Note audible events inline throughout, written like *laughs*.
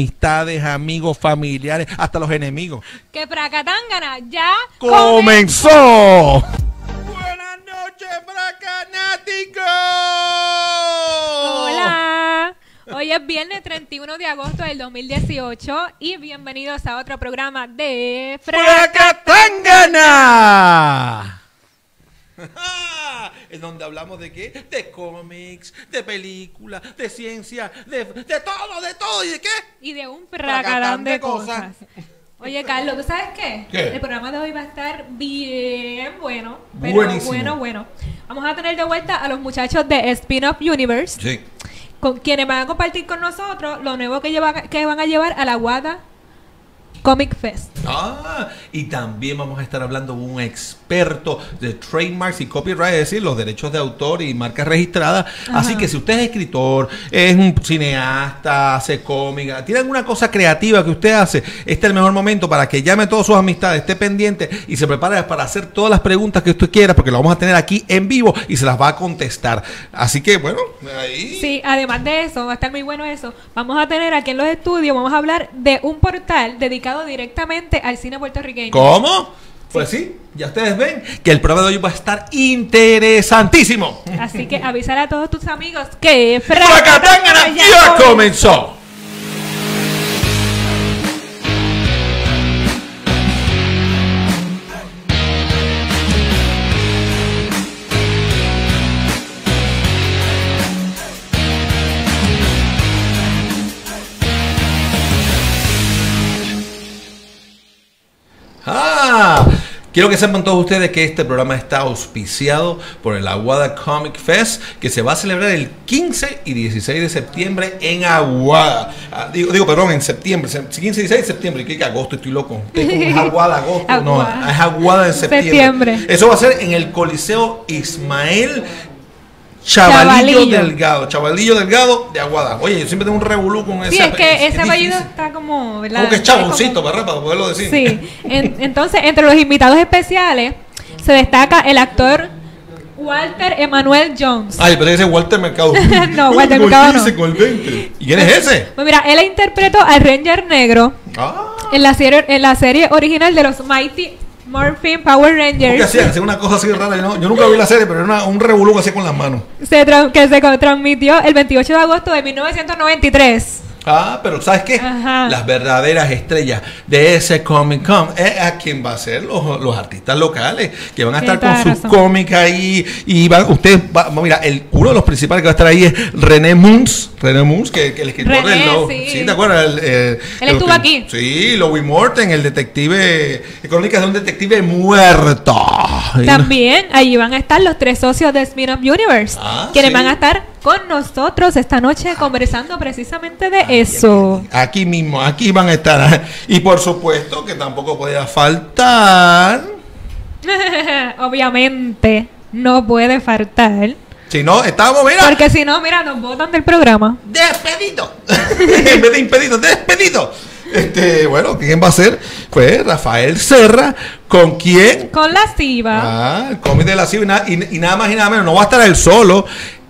amistades, amigos, familiares, hasta los enemigos. Que Fracatangana ya ¡Comenzó! Buenas noches, fracanáticos. Hola. Hoy es viernes 31 de agosto del 2018 y bienvenidos a otro programa de ¡Fracatangana! *laughs* en donde hablamos de qué? De cómics, de películas, de ciencia, de, de todo, de todo. ¿Y de qué? Y de un fracatán de cosas. Oye, Carlos, ¿tú sabes qué? ¿Qué? El programa de hoy va a estar bien bueno. Pero Buenísimo. bueno, bueno. Vamos a tener de vuelta a los muchachos de Spin-Off Universe, Sí. con quienes van a compartir con nosotros lo nuevo que, lleva, que van a llevar a la Guada Comic Fest. Ah, y también vamos a estar hablando con un experto de trademarks y copyright, es decir, los derechos de autor y marcas registradas. Así que si usted es escritor, es un cineasta, hace cómica, tiene alguna cosa creativa que usted hace, este es el mejor momento para que llame a todas sus amistades, esté pendiente y se prepare para hacer todas las preguntas que usted quiera, porque lo vamos a tener aquí en vivo y se las va a contestar. Así que, bueno, ahí. Sí, además de eso, va a estar muy bueno eso. Vamos a tener aquí en los estudios, vamos a hablar de un portal dedicado directamente al cine puertorriqueño. ¿Cómo? Pues sí, ya ustedes ven que el programa de hoy va a estar interesantísimo. Así que avisar a todos tus amigos que ¡Fracatangana ya comenzó! Ah, quiero que sepan todos ustedes que este programa está auspiciado por el Aguada Comic Fest que se va a celebrar el 15 y 16 de septiembre en Aguada. Ah, digo, digo, perdón, en septiembre, se- 15 y 16 de septiembre, que agosto estoy loco. ¿Qué, cómo es Aguada, agosto, no, *laughs* es Aguada en septiembre. Septiembre. Eso va a ser en el Coliseo Ismael Chavalillo, Chavalillo. Delgado, Chavalillo Delgado de Aguada. Oye, yo siempre tengo un revolú con ese Sí, es que ese es apellido está como, ¿verdad? Como que es chaboncito, ¿verdad? Para poderlo decir. Sí. En- entonces, entre los invitados especiales se destaca el actor Walter Emanuel Jones. Ay, pero ese es Walter Mercado. *laughs* No, Walter Mercado no. Con el 20. ¿Y quién es ese? Pues mira, él interpretó al Ranger Negro Ah. en la serie, en la serie original de los Mighty Morphin Power ¿Qué Rangers. hacían? Hacían una cosa así rara. Yo, no- yo nunca vi la serie, pero era una- un revolú que hacía con las manos. se que se transmitió el 28 de agosto de 1993. Ah, pero ¿sabes qué? Ajá. Las verdaderas estrellas de ese Comic Con es a quien va a ser los, los artistas locales que van a estar con razón. cómics ahí y van, usted va, mira, el, uno de los principales que va a estar ahí es René Moons, René Moons, que, que el escritor René, del Lobo. sí. ¿te acuerdas? El, eh, Él estuvo aquí. Sí, Louis Morton, el detective, crónicas de un detective muerto. También allí van a estar los tres socios de Spin-off Universe, Ah, quienes sí. van a estar con nosotros esta noche conversando precisamente de eso. Aquí mismo, aquí van a estar. *laughs* Y por supuesto que tampoco podía faltar. *laughs* Obviamente no puede faltar, Si no, estábamos, mira, porque si no, mira, nos botan del programa. despedido. *laughs* en vez de impedido, despedido. Este, bueno, ¿quién va a ser? Pues Rafael Serra, con quien Con la SIVA. Ah, el cómic de la y, na- y- y nada más y nada menos. No va a estar él solo.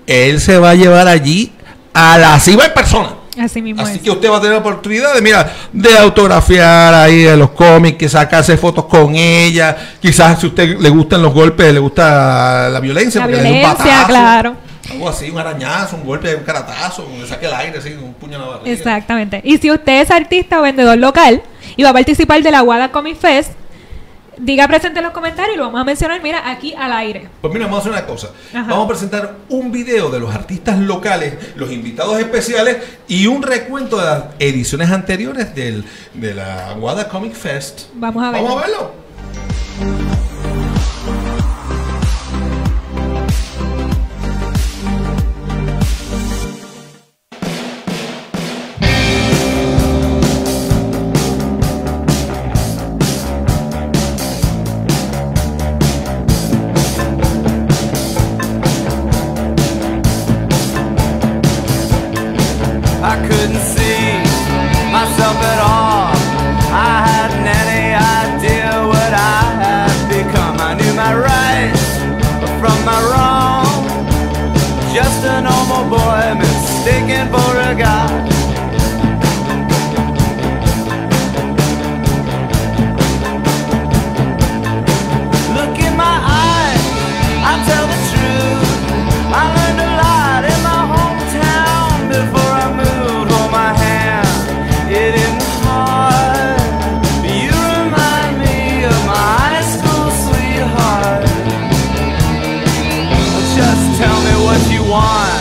Él se va a llevar allí a la CIVA en persona. Así mismo Así es. que usted va a tener la oportunidad de, mira, de autografiar ahí de los cómics, que sacarse fotos con ella. Quizás si a usted le gustan los golpes, le gusta la violencia, La porque le dé un violencia, batazo, claro. Algo así, un arañazo, un golpe, un caratazo, le saque el aire, así, un puño en la barriga. Exactamente. Y si usted es artista o vendedor local y va a participar de la Guada Comic Fest, diga presente en los comentarios y lo vamos a mencionar, mira, aquí al aire. Pues mira, vamos a hacer una cosa. Ajá. Vamos a presentar un video de los artistas locales, los invitados especiales y un recuento de las ediciones anteriores del, de la Aguada Comic Fest. Vamos a verlo. Vamos a verlo. why.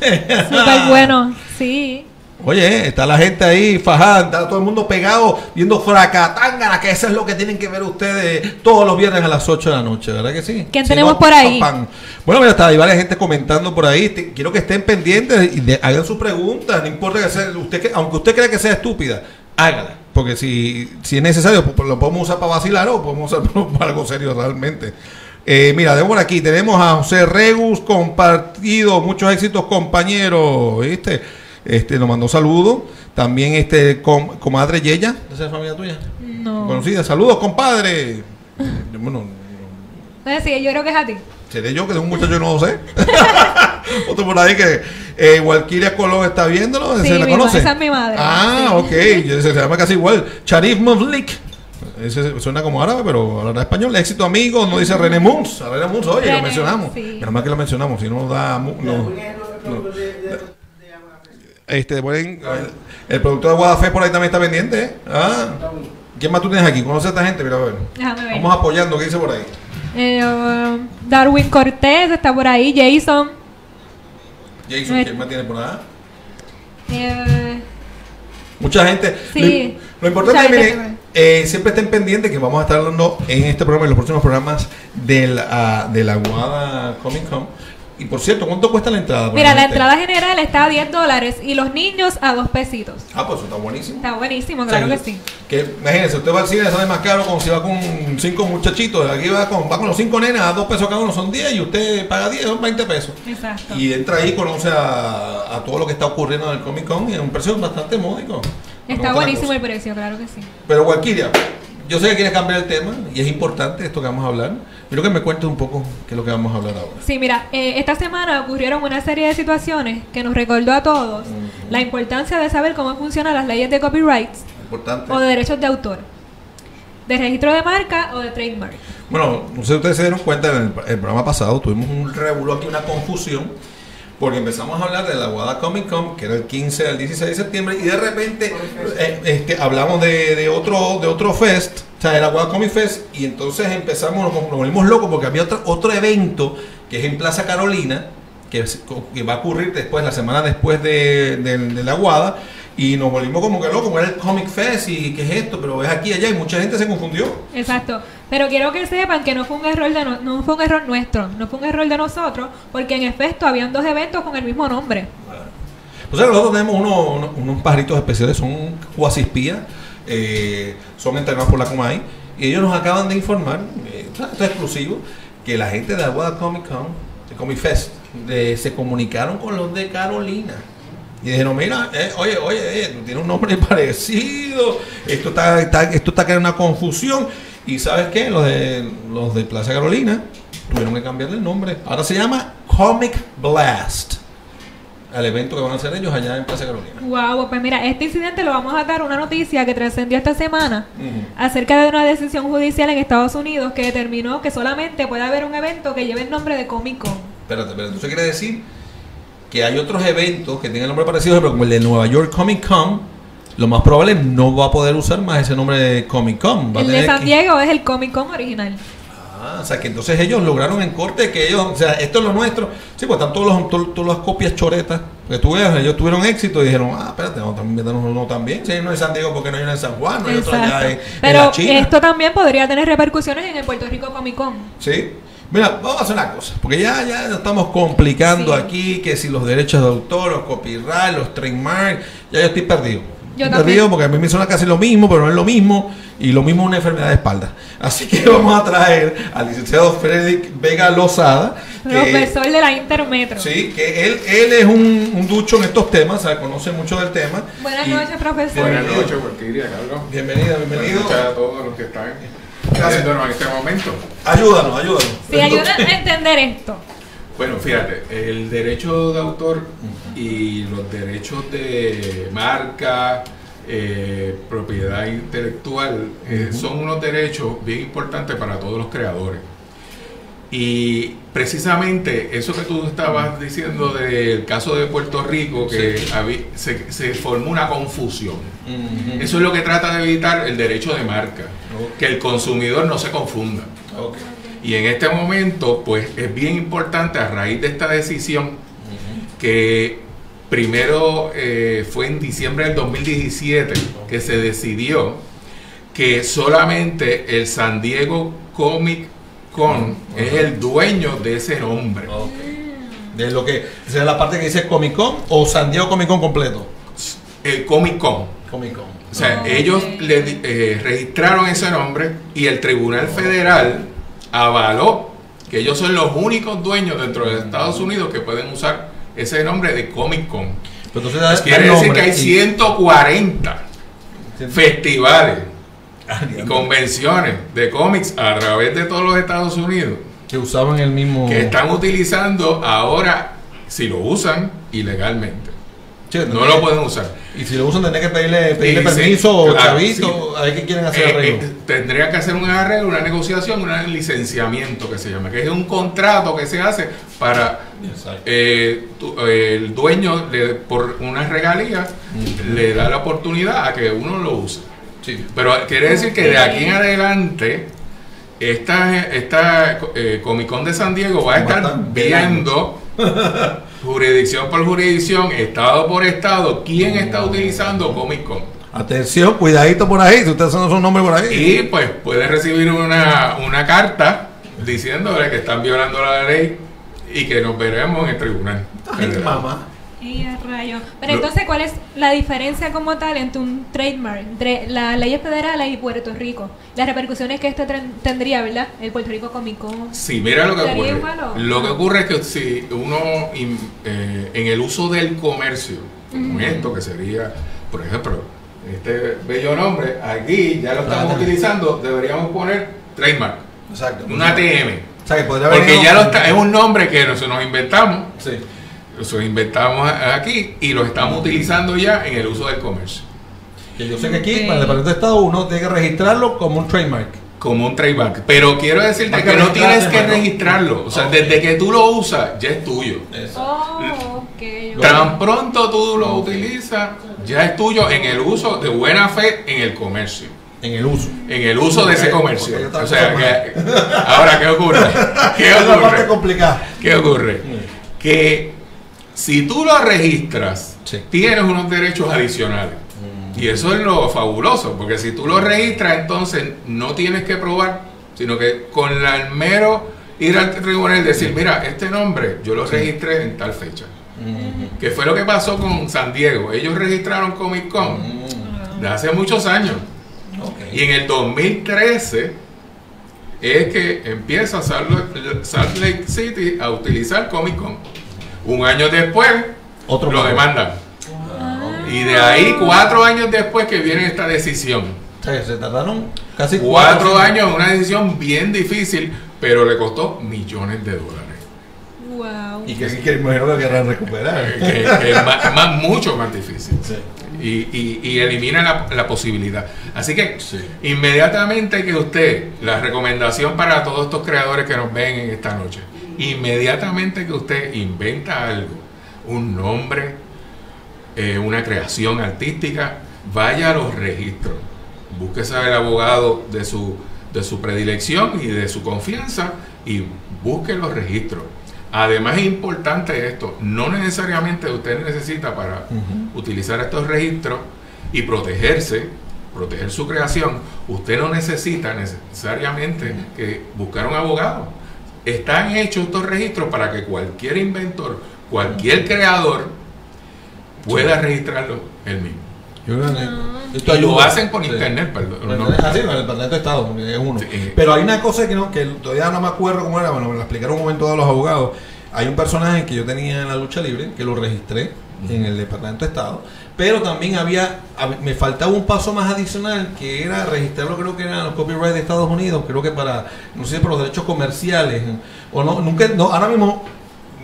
*laughs* Súper bueno, sí. Oye, está la gente ahí fajada, está todo el mundo pegado viendo fracatángana, que eso es lo que tienen que ver ustedes todos los viernes a las 8 de la noche, ¿verdad que sí? ¿Quién Si tenemos no, por ahí? pam. Bueno, mira, está, hay varias gente comentando por ahí. Te- quiero que estén pendientes y de- hagan sus preguntas, no importa que sea, usted, que- aunque usted crea que sea estúpida, hágala. Porque si, si es necesario, pues, lo podemos usar para vacilar o podemos usar *laughs* para algo serio realmente. Eh, mira, de por aquí tenemos a José Regus compartido, muchos éxitos compañeros, ¿viste? Este, nos mandó saludos. También este com- comadre Yeya, ¿esa es familia tuya? No. Conocida, saludos compadre. *laughs* Bueno, Entonces, sí, yo creo que es a ti. seré yo que de un muchacho que no lo sé. *laughs* Otro por ahí que eh, Walkiria Colón está viéndolo, Sí, ¿se la mi conoce? esa es mi madre. Ah, Sí. ok, Yo- se, se llama casi igual. Sharif Mavlik. Ese suena como árabe, pero hablará español. Éxito amigo, no dice René Muns. A René Muns, oye, lo mencionamos. sí. Menos mal que lo mencionamos, si no da. mu- No, Este, buen- el productor de Guadafé por ahí también está pendiente. ¿eh? Ah, ¿quién más tú tienes aquí? ¿Conoce a esta gente? Mira, a ver. Vamos apoyando, ¿qué dice por ahí? Eh, um, Darwin Cortés está por ahí, Jason. Jason, Eh. ¿quién más tiene por ahí? Eh, Mucha gente. Sí. Lo, lo importante es miren, eh, siempre estén pendientes que vamos a estar hablando en este programa en los próximos programas del, ah, de la Guada Comic Con. Y por cierto, ¿cuánto cuesta la entrada? mira, la gente? entrada general está a 10 dólares y los niños a 2 pesitos. Ah, pues eso está buenísimo. Está buenísimo, O sea, claro que sí. Que, imagínense, usted va al cine, sale más caro como si va con cinco muchachitos. Aquí va con, va con los cinco nenas a dos pesos cada uno, son 10 y usted paga 10, son 20 pesos. Exacto. Y entra ahí, conoce a, a todo lo que está ocurriendo en el Comic Con y es un precio bastante módico. Está buenísimo el precio, claro que sí. Pero Walkiria, yo sé que quieres cambiar el tema y es importante esto que vamos a hablar. Quiero que me cuentes un poco qué es lo que vamos a hablar ahora. Sí, mira, eh, esta semana ocurrieron una serie de situaciones que nos recordó a todos la importancia de saber cómo funcionan las leyes de copyrights Importante. o de derechos de autor, de registro de marca o de trademark. Bueno, no sé si ustedes se dieron cuenta, en el, el programa pasado tuvimos un revuelo aquí, una confusión, porque empezamos a hablar de la Guada Comic Con, que era el 15 al 16 de septiembre, y de repente eh, este, hablamos de, otro de otro fest, o sea, de la Guada Comic Fest, y entonces empezamos, nos, volvimos locos porque había otro, otro evento que es en Plaza Carolina, que, va a ocurrir después, la semana después de, de- de la Guada, y nos volvimos como que locos, como era el Comic Fest, y qué es esto, pero es aquí y allá, y mucha gente se confundió. Exacto. Pero quiero que sepan que no fue un error de no, no fue un error nuestro, no fue un error de nosotros, porque en efecto habían dos eventos con el mismo nombre. O nosotros tenemos unos, unos, unos pajaritos especiales, son cuasispías, eh, son entrenados por la Comay, y ellos nos acaban de informar, eh, esto es exclusivo, que la gente de Aguada Comic Con, de Comic Fest, de- se comunicaron con los de Carolina. Y dijeron, mira, eh, oye, oye, eh, tú tienes un nombre *laughs* parecido, esto está, está- esto está creando una confusión. Y sabes qué, los de, los de Plaza Carolina tuvieron que cambiarle el nombre. Ahora se llama Comic Blast al evento que van a hacer ellos allá en Plaza Carolina. Wow, pues mira, este incidente lo vamos a dar una noticia que trascendió esta semana acerca de una decisión judicial en Estados Unidos que determinó que solamente puede haber un evento que lleve el nombre de Comic Con. Espérate, espérate. Entonces quiere decir que hay otros eventos que tengan nombre parecido, pero como el de Nueva York Comic Con, lo más probable no va a poder usar más ese nombre de Comic Con. Va El de San que- Diego es el Comic Con original. Ah, o sea, que entonces ellos lograron en corte que ellos, o sea, esto es lo nuestro. Sí, pues están todos los, todas las copias choretas que tú veas, ellos tuvieron éxito y dijeron, ah, espérate, vamos a inventarnos uno también. Si hay uno en San Diego, porque no hay uno en San Juan? No hay otro allá Exacto. en, en Pero la China. esto también podría tener repercusiones en el Puerto Rico Comic Con. Sí. Mira, vamos a hacer una cosa, porque ya, ya estamos complicando Sí. aquí que si los derechos de autor, los copyright, los trademark, ya yo estoy perdido. Yo también. porque a mí me suena casi lo mismo, pero no es lo mismo, y lo mismo una enfermedad de espalda. *laughs* Así que vamos a traer al licenciado Frederick Vega Lozada, Profesor de la Intermetro. sí, que él, él es un, un ducho en estos temas, o sea, conoce mucho del tema. Buenas Y- noches, profesor. Buenas noches, Walkiria, Carlos. Bienvenido, bienvenido. Buenas noches a todos los que están Gracias. viéndonos en este momento. Ayúdanos, ayúdanos. Sí, ayuda a entender esto. Bueno, fíjate, el derecho de autor y los derechos de marca, eh, propiedad intelectual, eh, son unos derechos bien importantes para todos los creadores. Y precisamente eso que tú estabas diciendo del caso de Puerto Rico, que se, se formó una confusión. Eso es lo que trata de evitar el derecho de marca, que el consumidor no se confunda. Ok. Y en este momento, pues es bien importante a raíz de esta decisión que primero eh, fue en diciembre del 2017 que se decidió que solamente el San Diego Comic Con es el dueño de ese nombre. Ok. De lo que, esa es la parte que dice Comic Con o San Diego Comic Con completo. El Comic Con. Comic Con. O sea, ellos le eh, registraron ese nombre y el Tribunal Federal avaló que ellos son los únicos dueños dentro de Estados Unidos que pueden usar ese nombre de Comic Con. Pero entonces Quiere decir que hay y- 140 festivales Ah, y convenciones de cómics a través de todos los Estados Unidos que usaban el mismo. que están utilizando ahora, si lo usan, ilegalmente. Sí, No lo pueden usar. Y si lo usan, tendría que pedirle, pedirle Sí, sí, permiso o claro, chavito. sí. A ver qué quieren hacer Eh, arreglo. eh, tendría que hacer un arreglo, una negociación, un licenciamiento que se llama, que es un contrato que se hace para eh, tu- eh, el dueño le- por una regalía le da la oportunidad a que uno lo use. Sí. Pero quiere decir que de aquí en adelante esta, esta eh, Comic Con de San Diego va a estar viendo *laughs* jurisdicción por jurisdicción, estado por estado, quién está utilizando Comic Con. Atención, cuidadito por ahí. Si ustedes son un nombre por ahí. Y pues puede recibir una, una carta diciéndole que están violando la ley y que nos veremos en el tribunal. Ay, mamá. Rayo. Pero Lo- entonces, ¿cuál es la diferencia como tal entre un trademark, entre las leyes federales y Puerto Rico? Las repercusiones que esto tren- tendría, ¿verdad? El Puerto Rico Comic Con. Sí, mira lo que ¿Sería ocurre. igual o- Lo que ocurre es que si uno in- eh, en el uso del comercio, como esto que sería, por ejemplo, este bello nombre, aquí ya lo estamos Ah. utilizando, deberíamos poner trademark, Exacto. una TM. O sea, que Porque ya lo está, es un nombre que nos, nos inventamos, Sí. Lo inventamos aquí y lo estamos utilizando ya en el uso del comercio. Que yo sé que aquí, para el Departamento de Estado, uno tiene que registrarlo como un trademark. Como un trademark. Pero quiero decirte que que no tienes que registrarlo. O sea, desde que tú lo usas, ya es tuyo. Oh, ok. Tan pronto tú lo utilizas, ya es tuyo en el uso de buena fe en el comercio. En el uso. En el uso de ese comercio. O sea, que, ahora, ¿qué ocurre? *laughs* ¿Qué Es la parte ocurre? complicada. ¿Qué ocurre? Que si tú lo registras, Sí. tienes unos derechos adicionales. Y eso es lo fabuloso, porque si tú lo registras, entonces no tienes que probar, sino que con la- el mero ir al tribunal y decir, mira, este nombre yo lo registré en tal fecha. Que fue lo que pasó con San Diego. Ellos registraron Comic Con de hace muchos años. Y en el 2013 es que empieza Salt Lake City a utilizar Comic Con. Un año después Otro lo pago. demandan. Y de ahí cuatro años después que viene esta decisión. Se tardaron casi Cuatro cinco- años, una decisión bien difícil, pero le costó millones de dólares. Wow. Y que sí que imagino que querrán recuperar. Que, que es más- más- mucho más difícil. Sí. y, y- y elimina la, la posibilidad. Así que Sí. inmediatamente que usted, la recomendación para todos estos creadores que nos ven en esta noche, inmediatamente que usted inventa algo, un nombre, eh, una creación artística, vaya a los registros, búsquese al abogado de su de su predilección y de su confianza y busque los registros. Además es importante esto, no necesariamente usted necesita para utilizar estos registros y protegerse, proteger su creación, usted no necesita necesariamente que buscar un abogado. Están hechos estos registros para que cualquier inventor, cualquier creador pueda registrarlo él mismo. Yo creo que Ah. esto Y lo hacen por Sí. internet, perdón. Pero no. es así, bueno, el Parlamento de Estado es uno. Sí. Pero hay una cosa que no, que todavía no me acuerdo cómo era, bueno, me lo explicaron un momento a los abogados. Hay un personaje que yo tenía en la lucha libre, que lo registré en el Departamento de Estado, pero también había, hab- me faltaba un paso más adicional, que era registrarlo, creo que eran los copyright de Estados Unidos, creo que para, no sé, por los derechos comerciales, o no, nunca, no, ahora mismo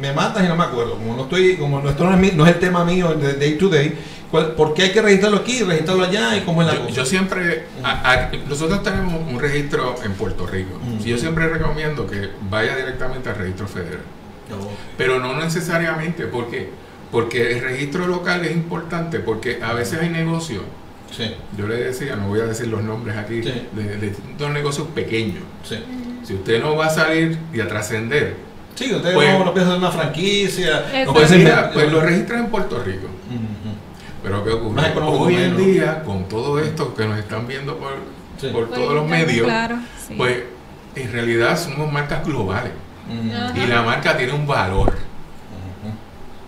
me matas y no me acuerdo, como no estoy, como no, esto no es, mi- no es el tema mío de day to day, ¿cuál- ¿por qué hay que registrarlo aquí y registrarlo allá y cómo es la Yo, cosa? yo siempre, a- a- nosotros tenemos un registro en Puerto Rico. Mm. Yo siempre recomiendo que vaya directamente al registro federal. Pero no necesariamente, ¿por qué? Porque el registro local es importante, porque a veces hay negocios, Sí, yo le decía, no voy a decir los nombres aquí, Sí. de, de distintos negocios pequeños. sí. Si usted no va a salir y a trascender, Sí, usted Pues- no, no piensa en una franquicia. No pues, puede ser. mira, pues lo registran en Puerto Rico. Ujú. Pero ¿qué ocurre? Hoy en día, con todo esto que nos están viendo por, Sí. por todos los medios, Claro, sí. pues en realidad somos marcas globales. Y la marca tiene un valor.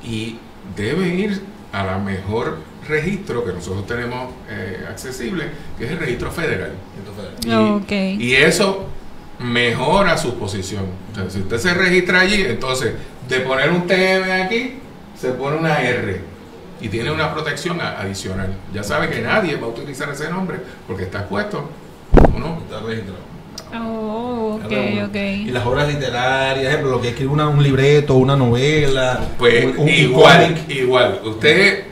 Y debe ir a la mejor registro que nosotros tenemos eh, accesible, que es el registro federal. Entonces, Y, Ok. y eso mejora su posición. O sea, si usted se registra allí, entonces de poner un TM aquí, se pone una R y tiene una protección adicional. Ya sabe que nadie va a utilizar ese nombre porque está expuesto. ¿o no? está registrado. Oh, ok, Cada uno. ok. Y las obras literarias, ejemplo, lo que escribe una- un libreto, una novela. Pues un- un igual, cómic. igual. Usted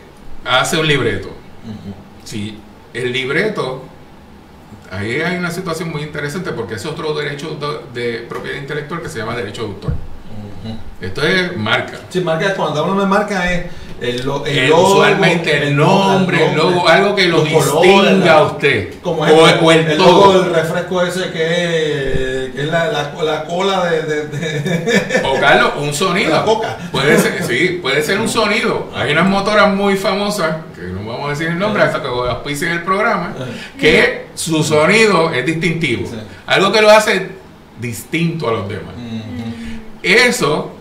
hace un libreto. Ujú. Si el libreto, ahí hay una situación muy interesante porque es otro derecho de, de propiedad intelectual que se llama derecho de autor. Esto es marca. Sí, marca, cuando hablamos de marca es el, lo- el El- logo, usualmente el nombre, el logo, algo que lo distinga a usted. Como o, ejemplo, o el, el todo. logo del refresco ese que es, que es la, la, la cola de, de- de- O Carlos, un *laughs* sonido. La coca. Puede ser, sí, puede ser un sonido. Hay unas motoras muy famosas, que no vamos a decir el nombre hasta que auspicien el programa, que su sonido es distintivo. Algo que lo hace distinto a los demás. Eso,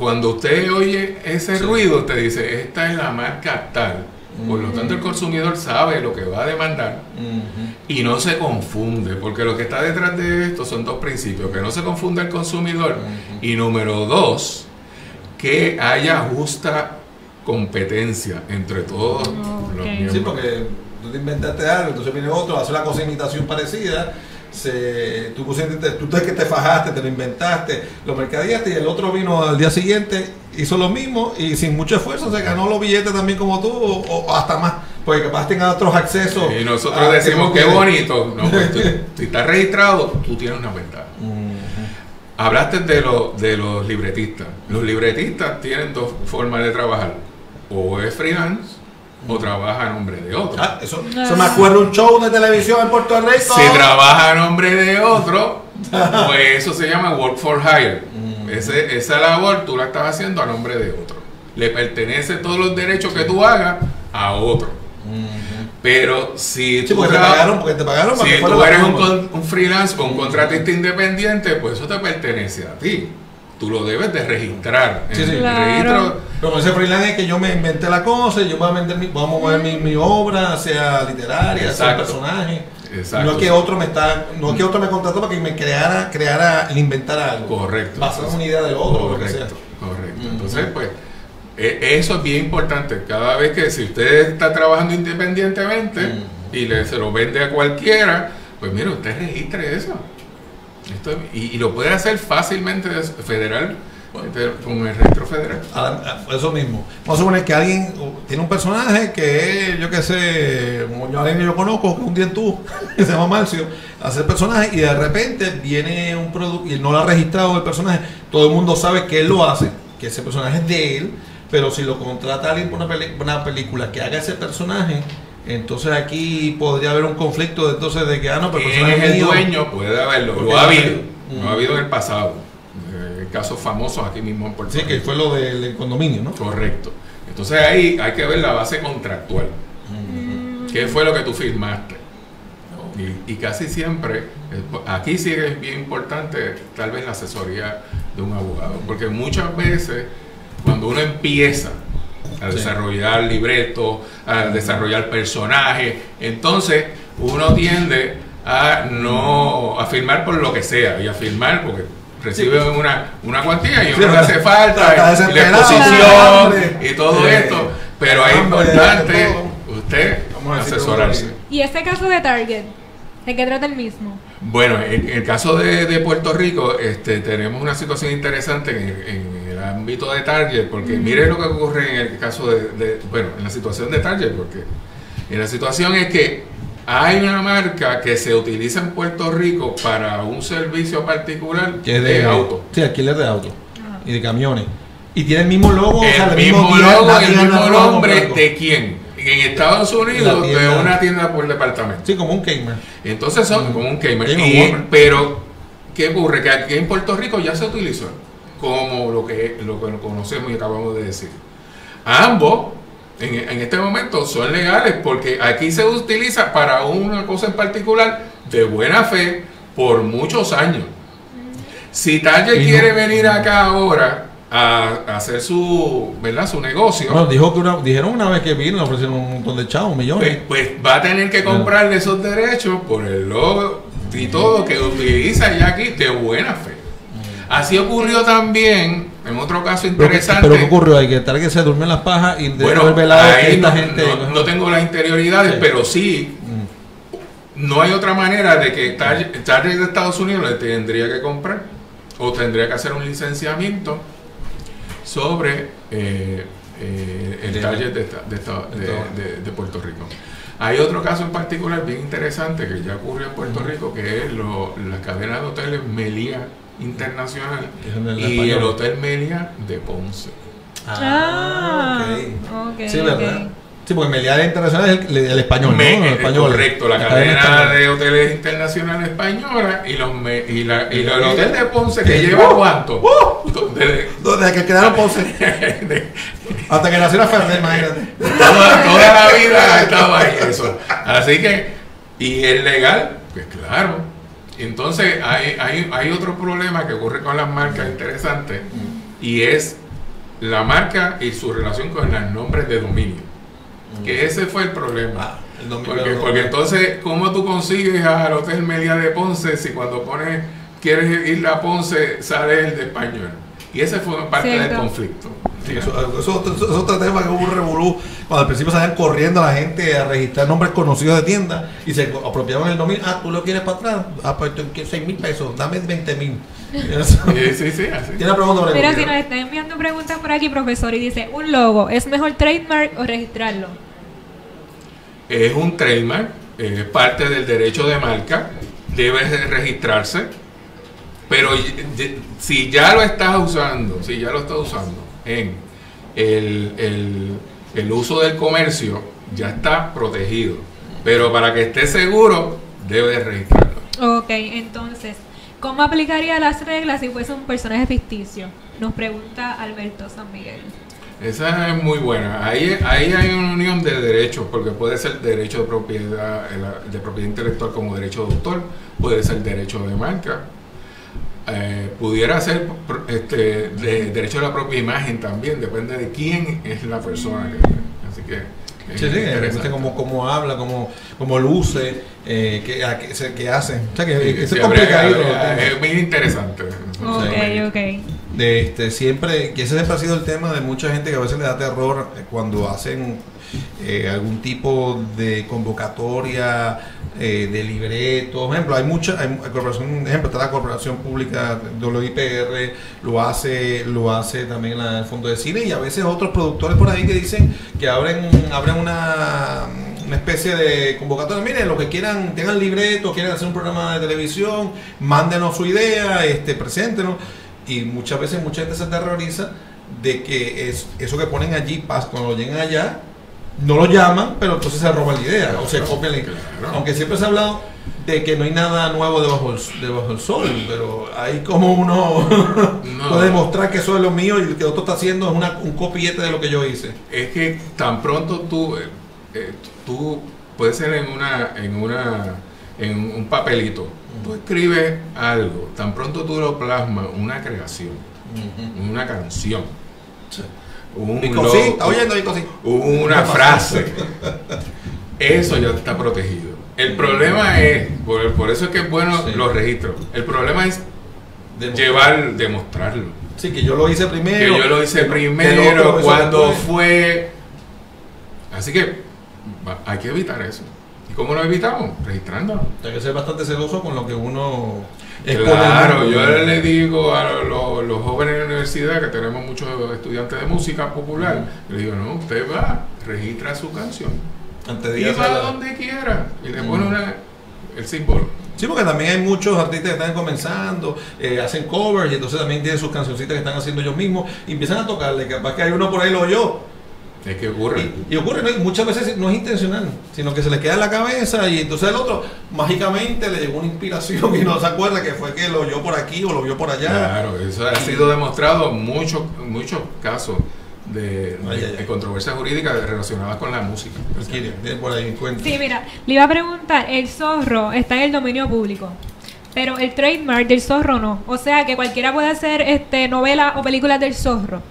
cuando usted oye ese Sí. ruido, usted dice, esta es la marca tal. Por lo tanto, el consumidor sabe lo que va a demandar y no se confunde, porque lo que está detrás de esto son dos principios, que no se confunda el consumidor y número dos, que haya justa competencia entre todos los miembros. Sí, porque tú te inventaste algo, entonces viene otro, hace la cosa imitación parecida, se, tú, pusiste, tú te que te fajaste, te lo inventaste, lo mercadeaste y el otro vino al día siguiente, hizo lo mismo y sin mucho esfuerzo se ganó los billetes también como tú o, o hasta más, porque capaz tenga otros accesos. Y nosotros decimos que qué bonito. No, pues, tú- *laughs* si estás registrado, tú tienes una ventaja. Hablaste de, lo- de los libretistas. Los libretistas tienen dos formas de trabajar. O es freelance o trabaja a nombre de otro. Ah, eso, eso me acuerdo un show de televisión en Puerto Rico. Si trabaja a nombre de otro, pues eso se llama work for hire. Mm. Ese- esa labor tú la estás haciendo a nombre de otro. Le pertenece todos los derechos que tú hagas a otro. Ujú. Pero si Sí, tú porque te pagaron, porque te pagaron para si tú eres un freelance o un contratista independiente, pues eso te pertenece a ti. Tú lo debes de registrar. Sí, en sí. el Claro. registro. Pero ese freelance es que yo me inventé la cosa y yo voy a vender mi, vamos a mover mi, mi obra, sea literaria, sea Exacto. personaje. Exacto. No es que otro me está, no es que otro me contrató para que me creara, creara, le inventara algo. Correcto. Basado en una idea del otro, o lo que sea. Correcto, correcto. Entonces, pues, e- eso es bien importante. Cada vez que si usted está trabajando independientemente y le, se lo vende a cualquiera, pues mire, usted registre eso. Y, lo puede hacer fácilmente federal, este, con el registro federal. Ah, Eso mismo. Vamos a suponer que alguien tiene un personaje que es, yo qué sé, yo, alguien que yo conozco, que un dientú, *laughs* que se llama Marcio, hace el personaje y de repente viene un producto y no lo ha registrado el personaje. Todo el mundo sabe que él lo hace, que ese personaje es de él, pero si lo contrata alguien por una película que haga ese personaje, Entonces aquí podría haber un conflicto de, entonces de que, ah, no, pero el ¿Quién es el dueño? Puede haberlo. Lo ha no habido. Lo ha habido en el pasado. Eh, casos famosos aquí mismo en Puerto Sí, que fue lo del, del condominio, ¿no? Correcto. Entonces ahí hay que ver la base contractual. ¿Qué fue lo que tú firmaste? Y, y casi siempre, eh, aquí sí es bien importante tal vez la asesoría de un abogado, porque muchas veces cuando uno empieza a Sí. desarrollar libretos, a desarrollar personajes, entonces uno tiende a no a firmar por lo que sea y a firmar porque recibe una, una cuantía y Sí, uno le hace falta y la exposición y todo esto, pero es importante usted Vamos a decir asesorarse. Y este caso de Target, ¿de qué trata el mismo? Bueno, en el caso de, de Puerto Rico, este, tenemos una situación interesante en el ámbito de Target, porque mire lo que ocurre en el caso de, de- bueno, en la situación de Target, porque en la situación es que hay una marca que se utiliza en Puerto Rico para un servicio particular Que es de, de, auto. Sí, alquiler de autos y de camiones. Y tiene el mismo logo, o sea, El mismo logo, la el mismo nombre de quién. En Estados Unidos, de una tienda por departamento. Sí, como un Kmart. Entonces son Mm. como un como Y- pero, ¿qué ocurre? Que aquí en Puerto Rico ya se utilizó como lo que, lo que conocemos y acabamos de decir. Ambos, en, en este momento, son legales porque aquí se utiliza para una cosa en particular de buena fe por muchos años. Si no- quiere venir acá ahora a, hacer su, ¿verdad? su negocio, Bueno, dijo que una, dijeron una vez que vino, le ofrecieron un montón de chavos, pues, millones. pues va a tener que comprarle esos derechos por el logo y todo que utiliza ya aquí de buena fe. Así ocurrió también en otro caso interesante. pero ¿qué ocurrió ahí? Que tal que se durmió en las pajas y de bueno, ahí esta no, gente. no- no tengo las interioridades, Sí. pero sí, Mm. no hay otra manera de que Target, Target de Estados Unidos le tendría que comprar o tendría que hacer un licenciamiento sobre eh, eh, el De- Target de, esta- de esta- de- de- de- de Puerto Rico. Hay otro caso en particular bien interesante que ya ocurrió en Puerto Rico, que es lo- la cadena de hoteles Melia Internacional y el. Hotel Melia de Ponce. Ah, ok. ok, Sí, ¿verdad? ok. Sí, porque Meliá Internacional es el, el español, Me- ¿no? El español. Correcto, la cadena cadena española. de hoteles internacionales española y los me- y, la, y el la- hotel de Ponce que ¡Uh! lleva cuánto? Desde- Desde que quedaron Ponce. *laughs* de- Hasta que nació la Ferrer, imagínate. toda, toda la vida ha estado ahí eso. Así que, y es legal, pues claro. Entonces hay, hay, hay otro problema que ocurre con las marcas interesante y es la marca y su relación con los nombres de dominio. Que ese fue el problema. Ah, el Porque, entonces, ¿cómo tú consigues al Hotel Media de Ponce si cuando pones, quieres ir a Ponce, sale el de español? Y ese fue parte del conflicto. Sí, eso, eso eso es otro tema que hubo un revolú cuando al principio salían corriendo a la gente a registrar nombres conocidos de tienda y se apropiaban el dominio. Ah, tú lo quieres para atrás. Ah, pues tú quieres 6 mil pesos, dame 20 mil. Sí, sí, sí, así. Tiene una pregunta por Mira, si nos están enviando preguntas por aquí, profesor, y dice, ¿un logo es mejor trademark o registrarlo? Es un trademark, es parte del derecho de marca, debe de registrarse, pero si ya lo estás usando, si ya lo estás usando en el, el- el uso del comercio, ya está protegido. Pero para que esté seguro, debe de registrarlo. Ok, entonces, ¿cómo aplicaría las reglas si fuese un personaje ficticio? Nos pregunta Alberto San Miguel. Esa es muy buena. Ahí, ahí hay una unión de derechos, porque puede ser derecho de propiedad, el- de propiedad intelectual como derecho de autor, puede ser derecho de marca, eh, pudiera ser este, de derecho a la propia imagen también, depende de quién es la persona. Que, así que Sí, sí, cómo, cómo habla, cómo, cómo luce, eh, qué, a qué hace. O sea, que Sí, eso es muy interesante. Ok, ok. De este siempre que ese siempre ha sido el tema de mucha gente que a veces le da terror cuando hacen eh, algún tipo de convocatoria eh, de libreto por ejemplo hay muchas hay, corporación ejemplo está la corporación pública WIPR lo hace lo hace también la- el fondo de cine y a veces otros productores por ahí que dicen que abren abren una especie de convocatoria, miren, lo que quieran, tengan libreto, quieren hacer un programa de televisión, mándenos su idea, este, preséntenos. Y muchas veces mucha gente se aterroriza de que es, eso que ponen allí, cuando lleguen allá, no lo llaman, pero entonces se roban la idea o se copian la idea. Claro. Aunque siempre se ha hablado de que no hay nada nuevo debajo del, debajo del sol, pero ahí como uno *laughs* No. puede demostrar que eso es lo mío y lo que otro está haciendo es una, un copillete de lo que yo hice. Es que tan pronto tú, eh, eh, tú puedes ser en una, en una, en un papelito. Tú escribes algo, tan pronto tú lo plasmas, una creación, una canción, un logo, está oyendo sí. una *laughs* frase. Eso ya está protegido. El problema es, por, por eso es que es bueno Sí. los registros. El problema es Demostrar. llevar, demostrarlo. Sí, que yo lo hice Que primero. yo lo hice que primero, cuando fue. Así que hay que evitar eso. ¿Y cómo lo evitamos? Registrándolo. Hay que ser bastante celoso con lo que uno Claro, yo le digo a los, los jóvenes de la universidad, que tenemos muchos estudiantes de música popular, le digo, no, usted va, registra su canción. Antes de Y a va la- donde quiera. Y le pone una- el símbolo. Sí, porque también hay muchos artistas que están comenzando, eh, hacen covers y entonces también tienen sus cancioncitas que están haciendo ellos mismos y empiezan a tocarle. Capaz que hay uno por ahí lo oyó. Es que ocurre. Y, y ocurre, ¿no? Y muchas veces no es intencional, sino que se le queda en la cabeza y entonces el otro mágicamente le llegó una inspiración *laughs* y no se acuerda que fue que lo oyó por aquí o lo vio por allá. Claro, eso ha sido demostrado en muchos, muchos casos de, Ay, de- ay, ay. de controversias jurídicas relacionadas con la música. Tiene por ahí en cuenta. Sí, mira, le iba a preguntar, el zorro está en el dominio público, pero el trademark del zorro no. O sea que cualquiera puede hacer este novelas o películas del zorro.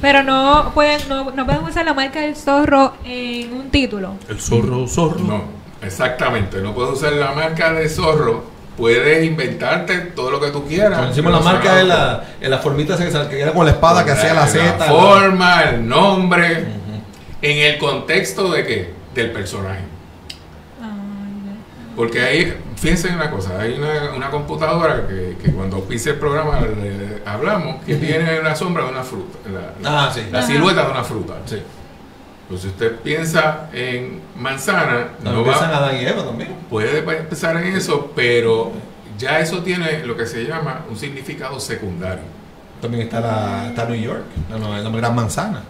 Pero no pueden, no, no pueden usar la marca del zorro en un título. El zorro, zorro. No, exactamente. No puedes usar la marca de zorro. Puedes inventarte todo lo que tú quieras. Como decimos la marca es la, en la formita que era con la espada que hacía la Z. forma, el nombre. En el contexto de qué? Del personaje. Porque ahí, fíjense en una cosa, hay una, una computadora que, que cuando pise el programa le- hablamos, que tiene la sombra de una fruta, la, Ah, sí. la Ajá. silueta de una fruta. Sí. Pues si usted piensa en manzana, No no empiezan va, Adán y Eva también. puede pensar en eso, pero ya eso tiene lo que se llama un significado secundario. También está, la, está New York, la, la gran manzana.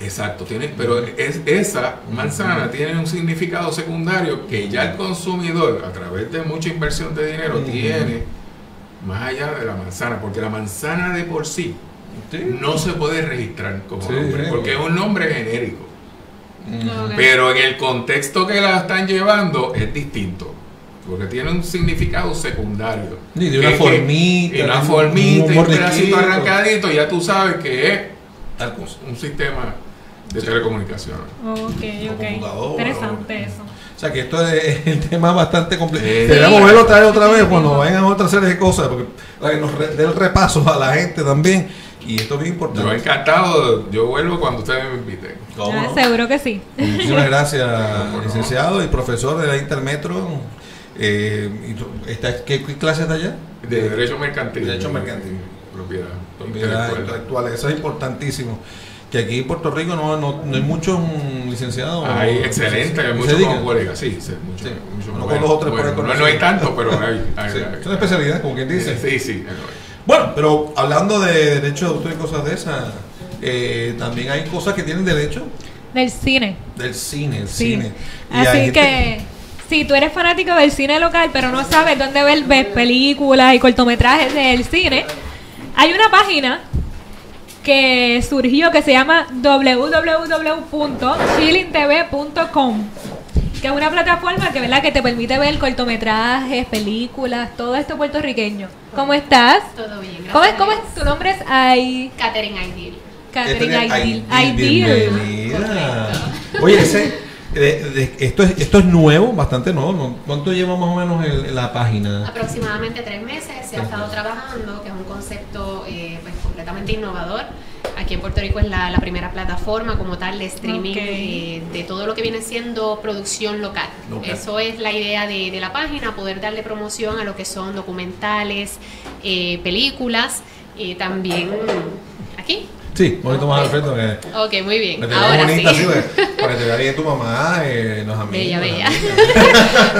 Exacto, tiene, pero es, esa manzana tiene un significado secundario que ya el consumidor, a través de mucha inversión de dinero, tiene más allá de la manzana, porque la manzana de por sí Sí. no se puede registrar como Sí, nombre, sí. porque es un nombre genérico. Pero en el contexto que la están llevando es distinto. Porque tiene un significado secundario. Y de una Que- que- formita, y una de un- formita, un y un pedacito arrancadito, ya tú sabes que es Tal cosa. un sistema de telecomunicaciones. Ok, ok. Interesante o- eso. O sea que esto es el tema bastante complejo. Sí. Deberíamos verlo otra vez, otra vez cuando vayan a otra serie de cosas, porque para que nos re- dé el repaso a la gente también. Y esto es bien Yo importante. encantado, yo vuelvo cuando ustedes me inviten. ¿Cómo Ah, no? seguro que sí. Muchísimas *laughs* gracias, no? licenciado y profesor de la Intermetro. Eh, está- ¿qué, qué clase está allá? De Derecho Mercantil. Derecho Mercantil. Propiedad. Propiedad intelectual. intelectual. Eso es importantísimo. Que aquí en Puerto Rico no, no, no hay muchos licenciados. Hay excelente, hay ¿Se muchos como colegas, sí, sí, mucho, Sí. mucho Uno bueno, con por no, no hay tanto, pero *laughs* hay. hay- Sí, hay- es una especialidad, como quien dice. Sí, sí. Bueno, pero hablando de derecho de autor y cosas de esas, eh, también hay cosas que tienen derecho Del cine. del cine, el Sí. cine. Y Así gente- que si tú eres fanático del cine local, pero no sabes dónde ver, ver películas y cortometrajes del cine, hay una página que surgió que se llama www.chillingtv.com que es una plataforma que, ¿verdad? que te permite ver cortometrajes, películas, todo esto puertorriqueño. ¿Cómo estás? Todo bien, gracias. ¿Cómo es? a ¿Cómo es? Tu nombre es Ay... Catherine Ideal. Catherine Aidil. Aidil, Aidil. Oye, *laughs* ese, de- de- esto, es, esto es nuevo, bastante nuevo. ¿Cuánto lleva más o menos el- la página? Aproximadamente tres meses se ha estado trabajando, que es un concepto eh, pues, completamente innovador. Aquí en Puerto Rico es la, la primera plataforma como tal de streaming Ok. eh, de todo lo que viene siendo producción local. Local. Eso es la idea de, de la página, poder darle promoción a lo que son documentales, eh, películas, eh, también aquí. Sí, un poquito más al frente. que- Ok, muy bien. veas Ahora bonita, sí. sí, pues, *laughs* para que te vea bien tu mamá, eh, los amigos. Bella, bella. *laughs*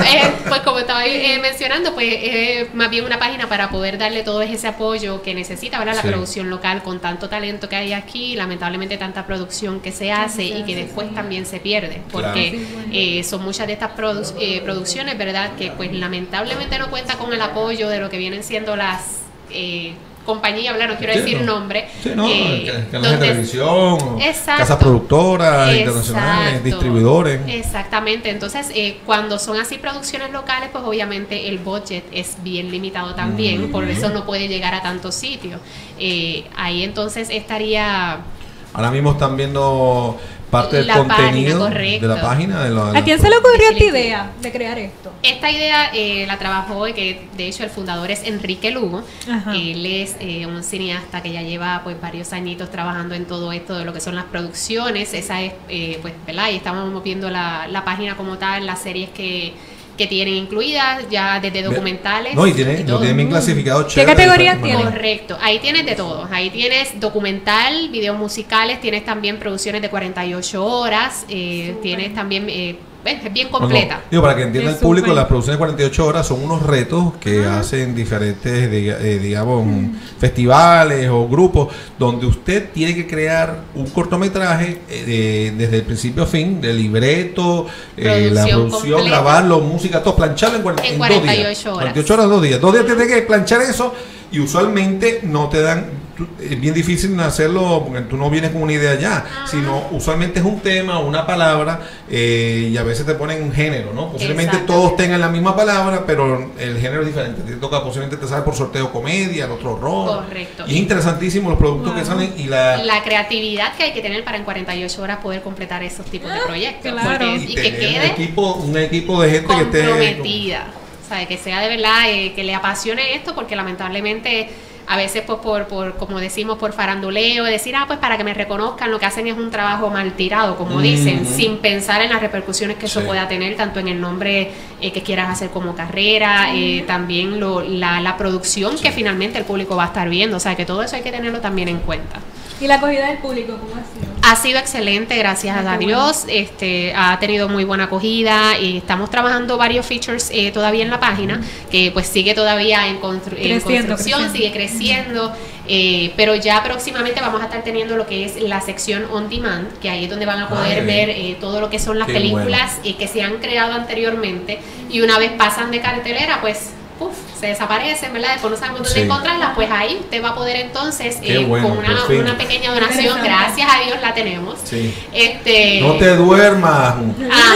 Eh, pues como estaba eh, mencionando, pues es más bien una página para poder darle todo ese apoyo que necesita, ¿verdad? La Sí. producción local con tanto talento que hay aquí, lamentablemente tanta producción que se hace y que después también se pierde, porque eh, son muchas de estas produ- eh, producciones, ¿verdad? Que pues lamentablemente no cuenta con el apoyo de lo que vienen siendo las eh, compañías, ¿verdad? No quiero Sí, decir no. nombre. Sí, no, eh, ca- canales de donde- televisión, Exacto. casas productoras internacionales, distribuidores. Exactamente, entonces eh, cuando son así producciones locales, pues obviamente el budget es bien limitado también, por eso no puede llegar a tantos sitios. Eh, ahí entonces estaría... Ahora mismo están viendo parte del La contenido de la página. De la- ¿A quién se le ocurrió esta idea de crear esto? Esta idea eh, la trabajó, que de hecho el fundador es Enrique Lugo. Ajá. Él es eh, un cineasta que ya lleva pues varios añitos trabajando en todo esto de lo que son las producciones. Esa es, eh, pues, ¿verdad? Y estamos viendo la, la página como tal, las series que, que tienen incluidas, ya desde documentales. No, y tiene, lo todo. tiene bien clasificado. ¿Qué categorías de tiene? manera. Correcto, ahí tienes de todo. Ahí tienes documental, videos musicales, tienes también producciones de 48 horas, eh, tienes también, eh, ves, es bien No, no. completa. Digo, para que entienda Es el público, súper. las producciones de 48 horas son unos retos que hacen diferentes, eh, digamos, festivales o grupos donde usted tiene que crear un cortometraje eh, de- desde el principio a fin, de libreto, eh, la Producción completa. grabarlo, música, todo, plancharlo en, En en dos días. 48 horas. 48 horas, dos días. Dos días tienes que planchar eso y usualmente no te dan, tú- es bien difícil hacerlo porque tú no vienes con una idea ya, sino usualmente es un tema, una palabra eh, y a veces te ponen un género, ¿no? Posiblemente todos tengan la misma palabra, pero el género es diferente. Te toca, posiblemente te sale por sorteo comedia, el otro horror. Correcto. Y es interesantísimo los productos que salen y la... La creatividad que hay que tener para en 48 horas poder completar esos tipos de proyectos. claro. y y que un quede equipo, un equipo de gente que esté... comprometida. O sea, que sea de verdad, eh, que le apasione esto, porque lamentablemente a veces pues por, por, como decimos, por faranduleo, decir, ah, pues para que me reconozcan, lo que hacen es un trabajo mal tirado, como dicen, sin pensar en las repercusiones que eso pueda tener, tanto en el nombre eh, que quieras hacer como carrera, eh, también lo, la, la producción que finalmente el público va a estar viendo, o sea, que todo eso hay que tenerlo también en cuenta. ¿Y la acogida del público cómo ha sido? Ha sido excelente, gracias Ah, a Dios. Este, ha tenido muy buena acogida y estamos trabajando varios features eh, todavía en la página, que pues sigue todavía en, constru- en Creciendo, construcción, creciendo. sigue creciendo, eh, pero ya próximamente vamos a estar teniendo lo que es la sección on demand, que ahí es donde van a poder Ay, ver eh, todo lo que son las películas eh, que se han creado anteriormente y una vez pasan de cartelera, pues... Uf, se desaparecen, ¿verdad? Después no sabemos dónde Sí. encontrarlas, pues ahí usted va a poder entonces, eh, bueno, con una, una pequeña donación, gracias a Dios la tenemos. Sí. Este, No te duermas,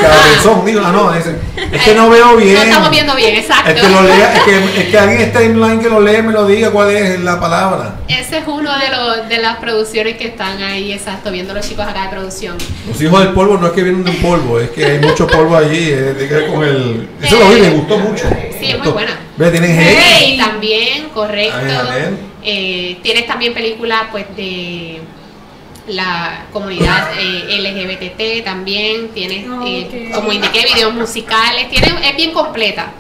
cabezón, digo, ah, no, dice, es que no veo bien. No estamos viendo bien, exacto. Es que, lo lea, es, que, es que alguien está online que lo lee me lo diga cuál es la palabra. Ese es uno de, los, de las producciones que están ahí, exacto, viendo los chicos acá de producción. Los hijos del polvo no es que vienen de un polvo, es que hay mucho polvo allí. eh, tiene con el. Eso lo vi, me gustó mucho. Sí, es muy buena. Ve, tienen Hey, también, correcto. Eh, tienes también películas pues de la comunidad eh, LGBT también, tienes eh, como indiqué videos musicales, tiene, es bien completa.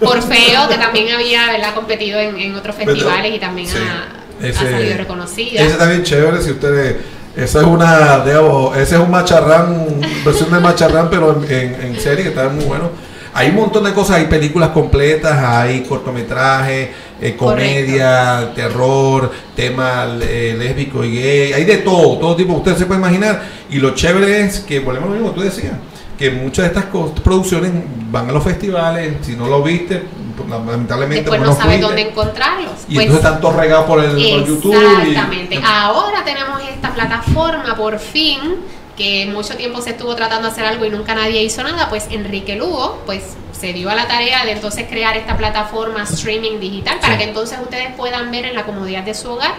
Por feo, que también había ¿verdad? competido en, en otros festivales y también Sí. ha, ha Ese- salido reconocida. Ese está bien chévere si ustedes. Esa es una. digamos, ese es un macharrán, versión de macharrán, pero en, en, en serie que está muy bueno. Hay un montón de cosas, hay películas completas, hay cortometrajes, eh, comedia, terror, tema eh, lésbico y gay, hay de todo, todo tipo, usted se puede imaginar. Y lo chévere es que, volvemos a lo mismo, tú decías, que muchas de estas producciones van a los festivales, si no lo viste, pues, lamentablemente Después pues, no sabes dónde encontrarlos. Y Pues, entonces están todos regados por el por YouTube. y- Exactamente. Ahora tenemos esta plataforma por fin que mucho tiempo se estuvo tratando de hacer algo y nunca nadie hizo nada, pues Enrique Lugo pues se dio a la tarea de entonces crear esta plataforma streaming digital para Sí. que entonces ustedes puedan ver en la comodidad de su hogar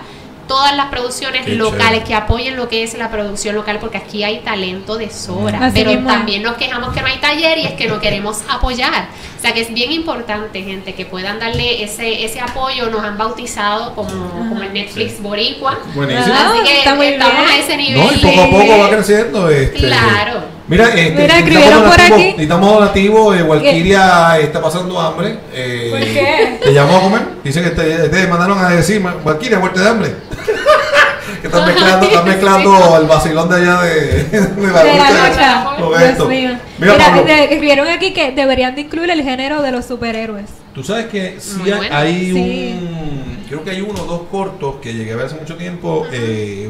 todas las producciones Qué locales chévere. que apoyen lo que es la producción local porque aquí hay talento de sobra, Así pero también nos quejamos que no hay taller y es que no queremos apoyar. O sea que es bien importante, gente, que puedan darle ese, ese apoyo. Nos han bautizado como, como el Netflix Boricua. Buenísimo. Ah, Así que está muy estamos bien. a ese nivel. No, y poco a poco va creciendo. Este, Claro. Mira, este, Mira, escribieron por aquí. Necesitamos donativo. Eh, Walkiria está pasando hambre. Eh, ¿Por qué? ¿Te llamó a comer? Dicen que te, te mandaron a decir, "Ma- Walkiria, muerte de hambre. *laughs* que están mezclando, están mezclando el vacilón de allá de, de la De la esto. mío. Mira, Mira, de- escribieron aquí que deberían de incluir el género de los superhéroes. tú sabes que sí Muy hay, bueno. hay Sí. un, creo que hay uno o dos cortos que llegué a ver hace mucho tiempo. eh,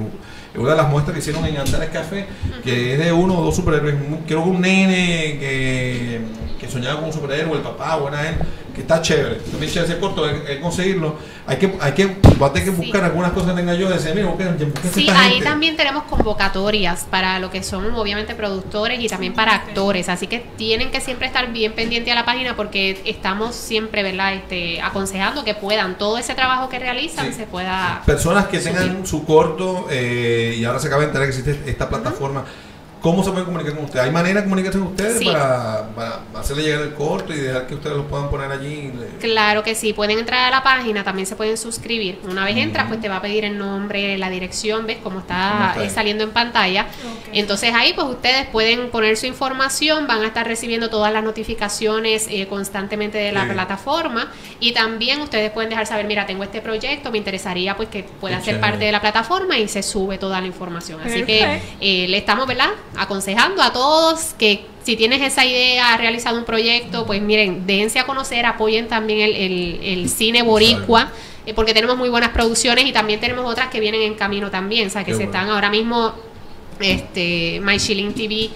una de las muestras que hicieron en Antares Café, que es de uno o dos superhéroes. Creo que un nene que, soñaba con un superhéroe, el papá, buena él, que está chévere. También chévere ese corto, hay que conseguirlo. Hay que, hay que, va a tener que Sí. buscar algunas cosas que tenga yo, decir, mira, busquen, busquen Sí, esta ahí gente. también tenemos convocatorias para lo que son obviamente productores y también para actores, así que tienen que siempre estar bien pendientes a la página porque estamos siempre, ¿verdad? Este, aconsejando que puedan todo ese trabajo que realizan Sí. se pueda Personas que tengan su corto eh, y ahora se acaba de enterar que existe esta plataforma. ¿Cómo se pueden comunicar con ustedes? ¿Hay manera de comunicarse con ustedes Sí. para, para hacerle llegar el corto y dejar que ustedes lo puedan poner allí? Claro que sí, pueden entrar a la página, también se pueden suscribir. Una vez entras, pues te va a pedir el nombre, la dirección, ves cómo está, Cómo está ahí. saliendo en pantalla. Entonces ahí pues ustedes pueden poner su información, van a estar recibiendo todas las notificaciones eh, constantemente de la Sí. plataforma y también ustedes pueden dejar saber, mira, tengo este proyecto, me interesaría pues que pueda Qué ser chévere. parte de la plataforma y se sube toda la información. Así que eh, le estamos, ¿verdad? Aconsejando a todos que si tienes esa idea, has realizado un proyecto, pues miren, déjense a conocer, apoyen también el, el- el cine boricua, eh, porque tenemos muy buenas producciones y también tenemos otras que vienen en camino también, o sea, que Qué se bueno. están ahora mismo, este, My Shilling TV.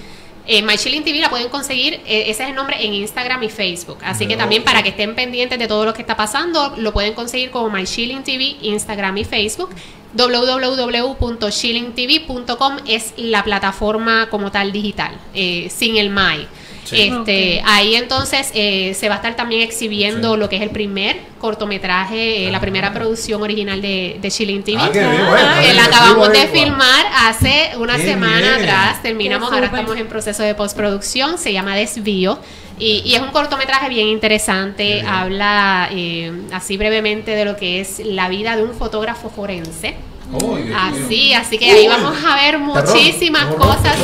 Eh, My Shilling TV la pueden conseguir, eh, ese es el nombre en Instagram y Facebook. Así que también para que estén pendientes de todo lo que está pasando, lo pueden conseguir como My Shilling TV, Instagram y Facebook. www.shillingtv.com es la plataforma como tal digital, eh, sin el My. Sí. Este. Ahí entonces eh, se va a estar también exhibiendo Sí. lo que es el primer cortometraje, eh, la Ah. primera producción original de, de TV. Ah, qué bien, Ah, bueno, que ahí la acabamos de filmar hace una semana bien. atrás. Terminamos, ahora estamos en proceso de postproducción. Se llama Desvío. Y, y es un cortometraje bien interesante. Habla eh, así brevemente de lo que es la vida de un fotógrafo forense. Oh. Así, así que ahí vamos a ver muchísimas cosas.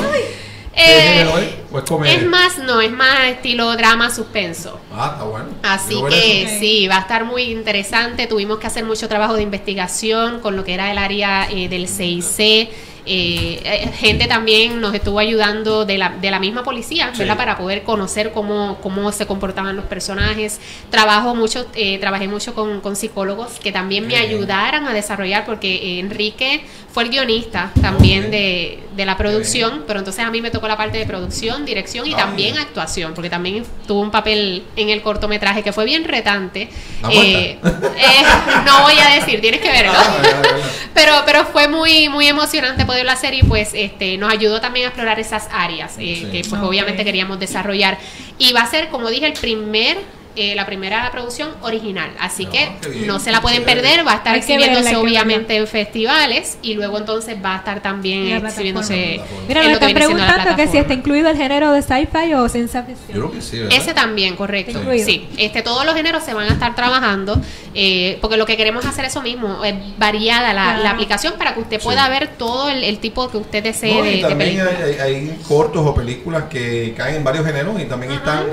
Terror. ¿Qué Eh, es? ¿O es comedia? es más, no, es más estilo drama suspenso. Ah, está bueno. Así que eso. Sí, va a estar muy interesante. Tuvimos que hacer mucho trabajo de investigación con lo que era el área eh, del CIC. Eh, eh, gente también nos estuvo ayudando de la, de la misma policía, Sí. ¿verdad? Para poder conocer cómo, cómo se comportaban los personajes. Trabajo mucho, eh, trabajé mucho con, con psicólogos que también me ayudaran a desarrollar, porque Enrique fue el guionista también de, de la producción, pero entonces a mí me tocó la parte de producción, dirección y Ah, también actuación, porque también tuvo un papel en el cortometraje que fue bien retante. ¿La Eh, eh, no voy a decir, tienes que verlo. Ah, ya, ya, ya. *laughs* Pero, pero fue muy, muy emocionante poderlo hacer y pues este nos ayudó también a explorar esas áreas eh, Sí. que pues obviamente queríamos desarrollar. Y va a ser, como dije, el primer eh, la primera producción original, así No, que bien, no se la pueden perder, va a estar exhibiéndose obviamente en festivales y luego entonces va a estar también exhibiéndose. Mira, me lo que están preguntando que si está incluido el género de sci-fi o ciencia ficción. Yo creo que sí, ¿verdad? Ese también, correcto. Sí, este, todos los géneros se van a estar trabajando eh, porque lo que queremos hacer eso mismo, es variada la, Claro. la aplicación para que usted Sí. pueda ver todo el, el tipo que usted desee No, de, y de también película. hay, hay- hay cortos o películas que caen en varios géneros y también están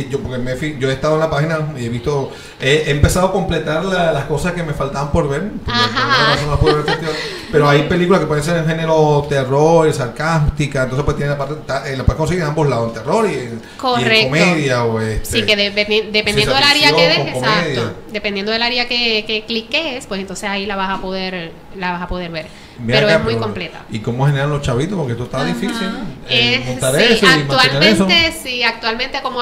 eh, yo porque me yo he estado en la página y he visto he, he empezado a completar la- las cosas que me faltaban por ver Ajá. no ver pero hay películas que pueden ser en género terror sarcástica entonces pues tiene la parte eh, la puedes conseguir en ambos lados en terror y en, y en Correcto. comedia o este, Sí, que dependi- dependiendo del área que des, exacto, dependiendo del área que, que cliques, pues entonces ahí la vas a poder la vas a poder ver. Mira pero acá, es muy completa. y cómo generan los chavitos porque esto está difícil eh, montar sí, eso y mantener eso actualmente, sí, actualmente como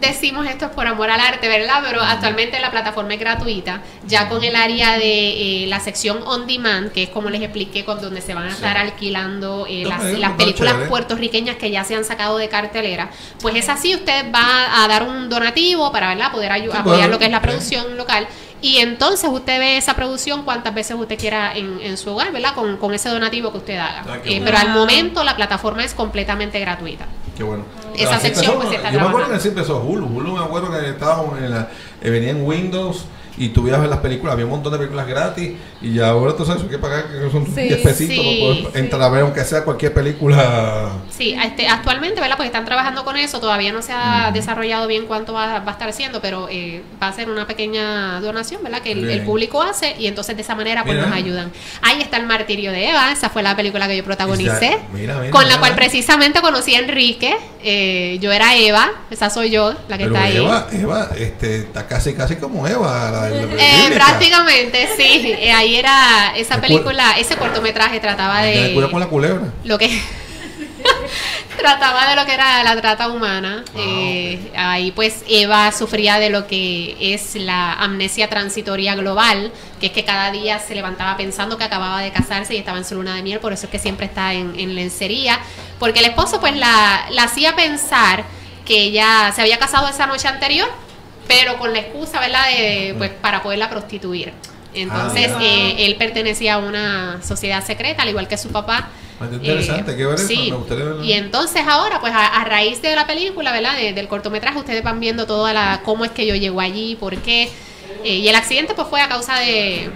decimos esto es por amor al arte, ¿verdad? Pero actualmente la plataforma es gratuita, ya con el área de eh, la sección on demand, que es como les expliqué, con donde se van a Sí. estar alquilando eh, No, las, películas chévere. puertorriqueñas que ya se han sacado de cartelera, pues es así, usted va a dar un donativo para, ¿verdad? Poder Sí, apoyar bueno, lo que es la producción local. Y entonces usted ve esa producción cuantas veces usted quiera en, en su hogar, ¿verdad? Con, con ese donativo que usted haga. Ah, Eh, bueno. pero al momento la plataforma es completamente gratuita. Qué bueno. Esa sección, empezó, pues, está Yo me acuerdo que así empezó Hulu. Hulu me acuerdo que estaba en la, eh, venía en Windows y tú ibas a ver las películas, había un montón de películas gratis y ahora tú sabes, hay que pagar que son Sí, 10 pesitos sí, para poder sí. entrar a ver aunque sea cualquier película. Sí, este, actualmente, ¿verdad? Pues están trabajando con eso, todavía no se ha desarrollado bien cuánto va, va a estar haciendo, pero eh, va a ser una pequeña donación, ¿verdad? Que el, público hace y entonces de esa manera pues Mira. nos ayudan. Ahí está el martirio de Eva, esa fue la película que yo protagonicé, Mira, mira, con la cual precisamente conocí a Enrique, eh, yo era Eva, esa soy yo, la que Pero está ahí. Eva, Eva, este, está casi casi como Eva, la Eh, prácticamente, sí. Eh, ahí era esa película, ese cortometraje trataba de con la culebra. lo que *laughs* trataba de lo que era la trata humana. Eh, ahí pues Eva sufría de lo que es la amnesia transitoria global, que es que cada día se levantaba pensando que acababa de casarse y estaba en su luna de miel, por eso es que siempre está en, en lencería, porque el esposo pues la, la hacía pensar que ella se había casado esa noche anterior, pero con la excusa, ¿verdad?, de, pues para poderla prostituir. Entonces, Ah, eh, él pertenecía a una sociedad secreta, al igual que su papá. Ah, qué interesante, qué ver eso, sí. me. Y entonces ahora, pues a, a raíz de la película, ¿verdad? De- del cortometraje, ustedes van viendo toda la cómo es que yo llego allí, por qué. Eh, y el accidente pues fue a causa de...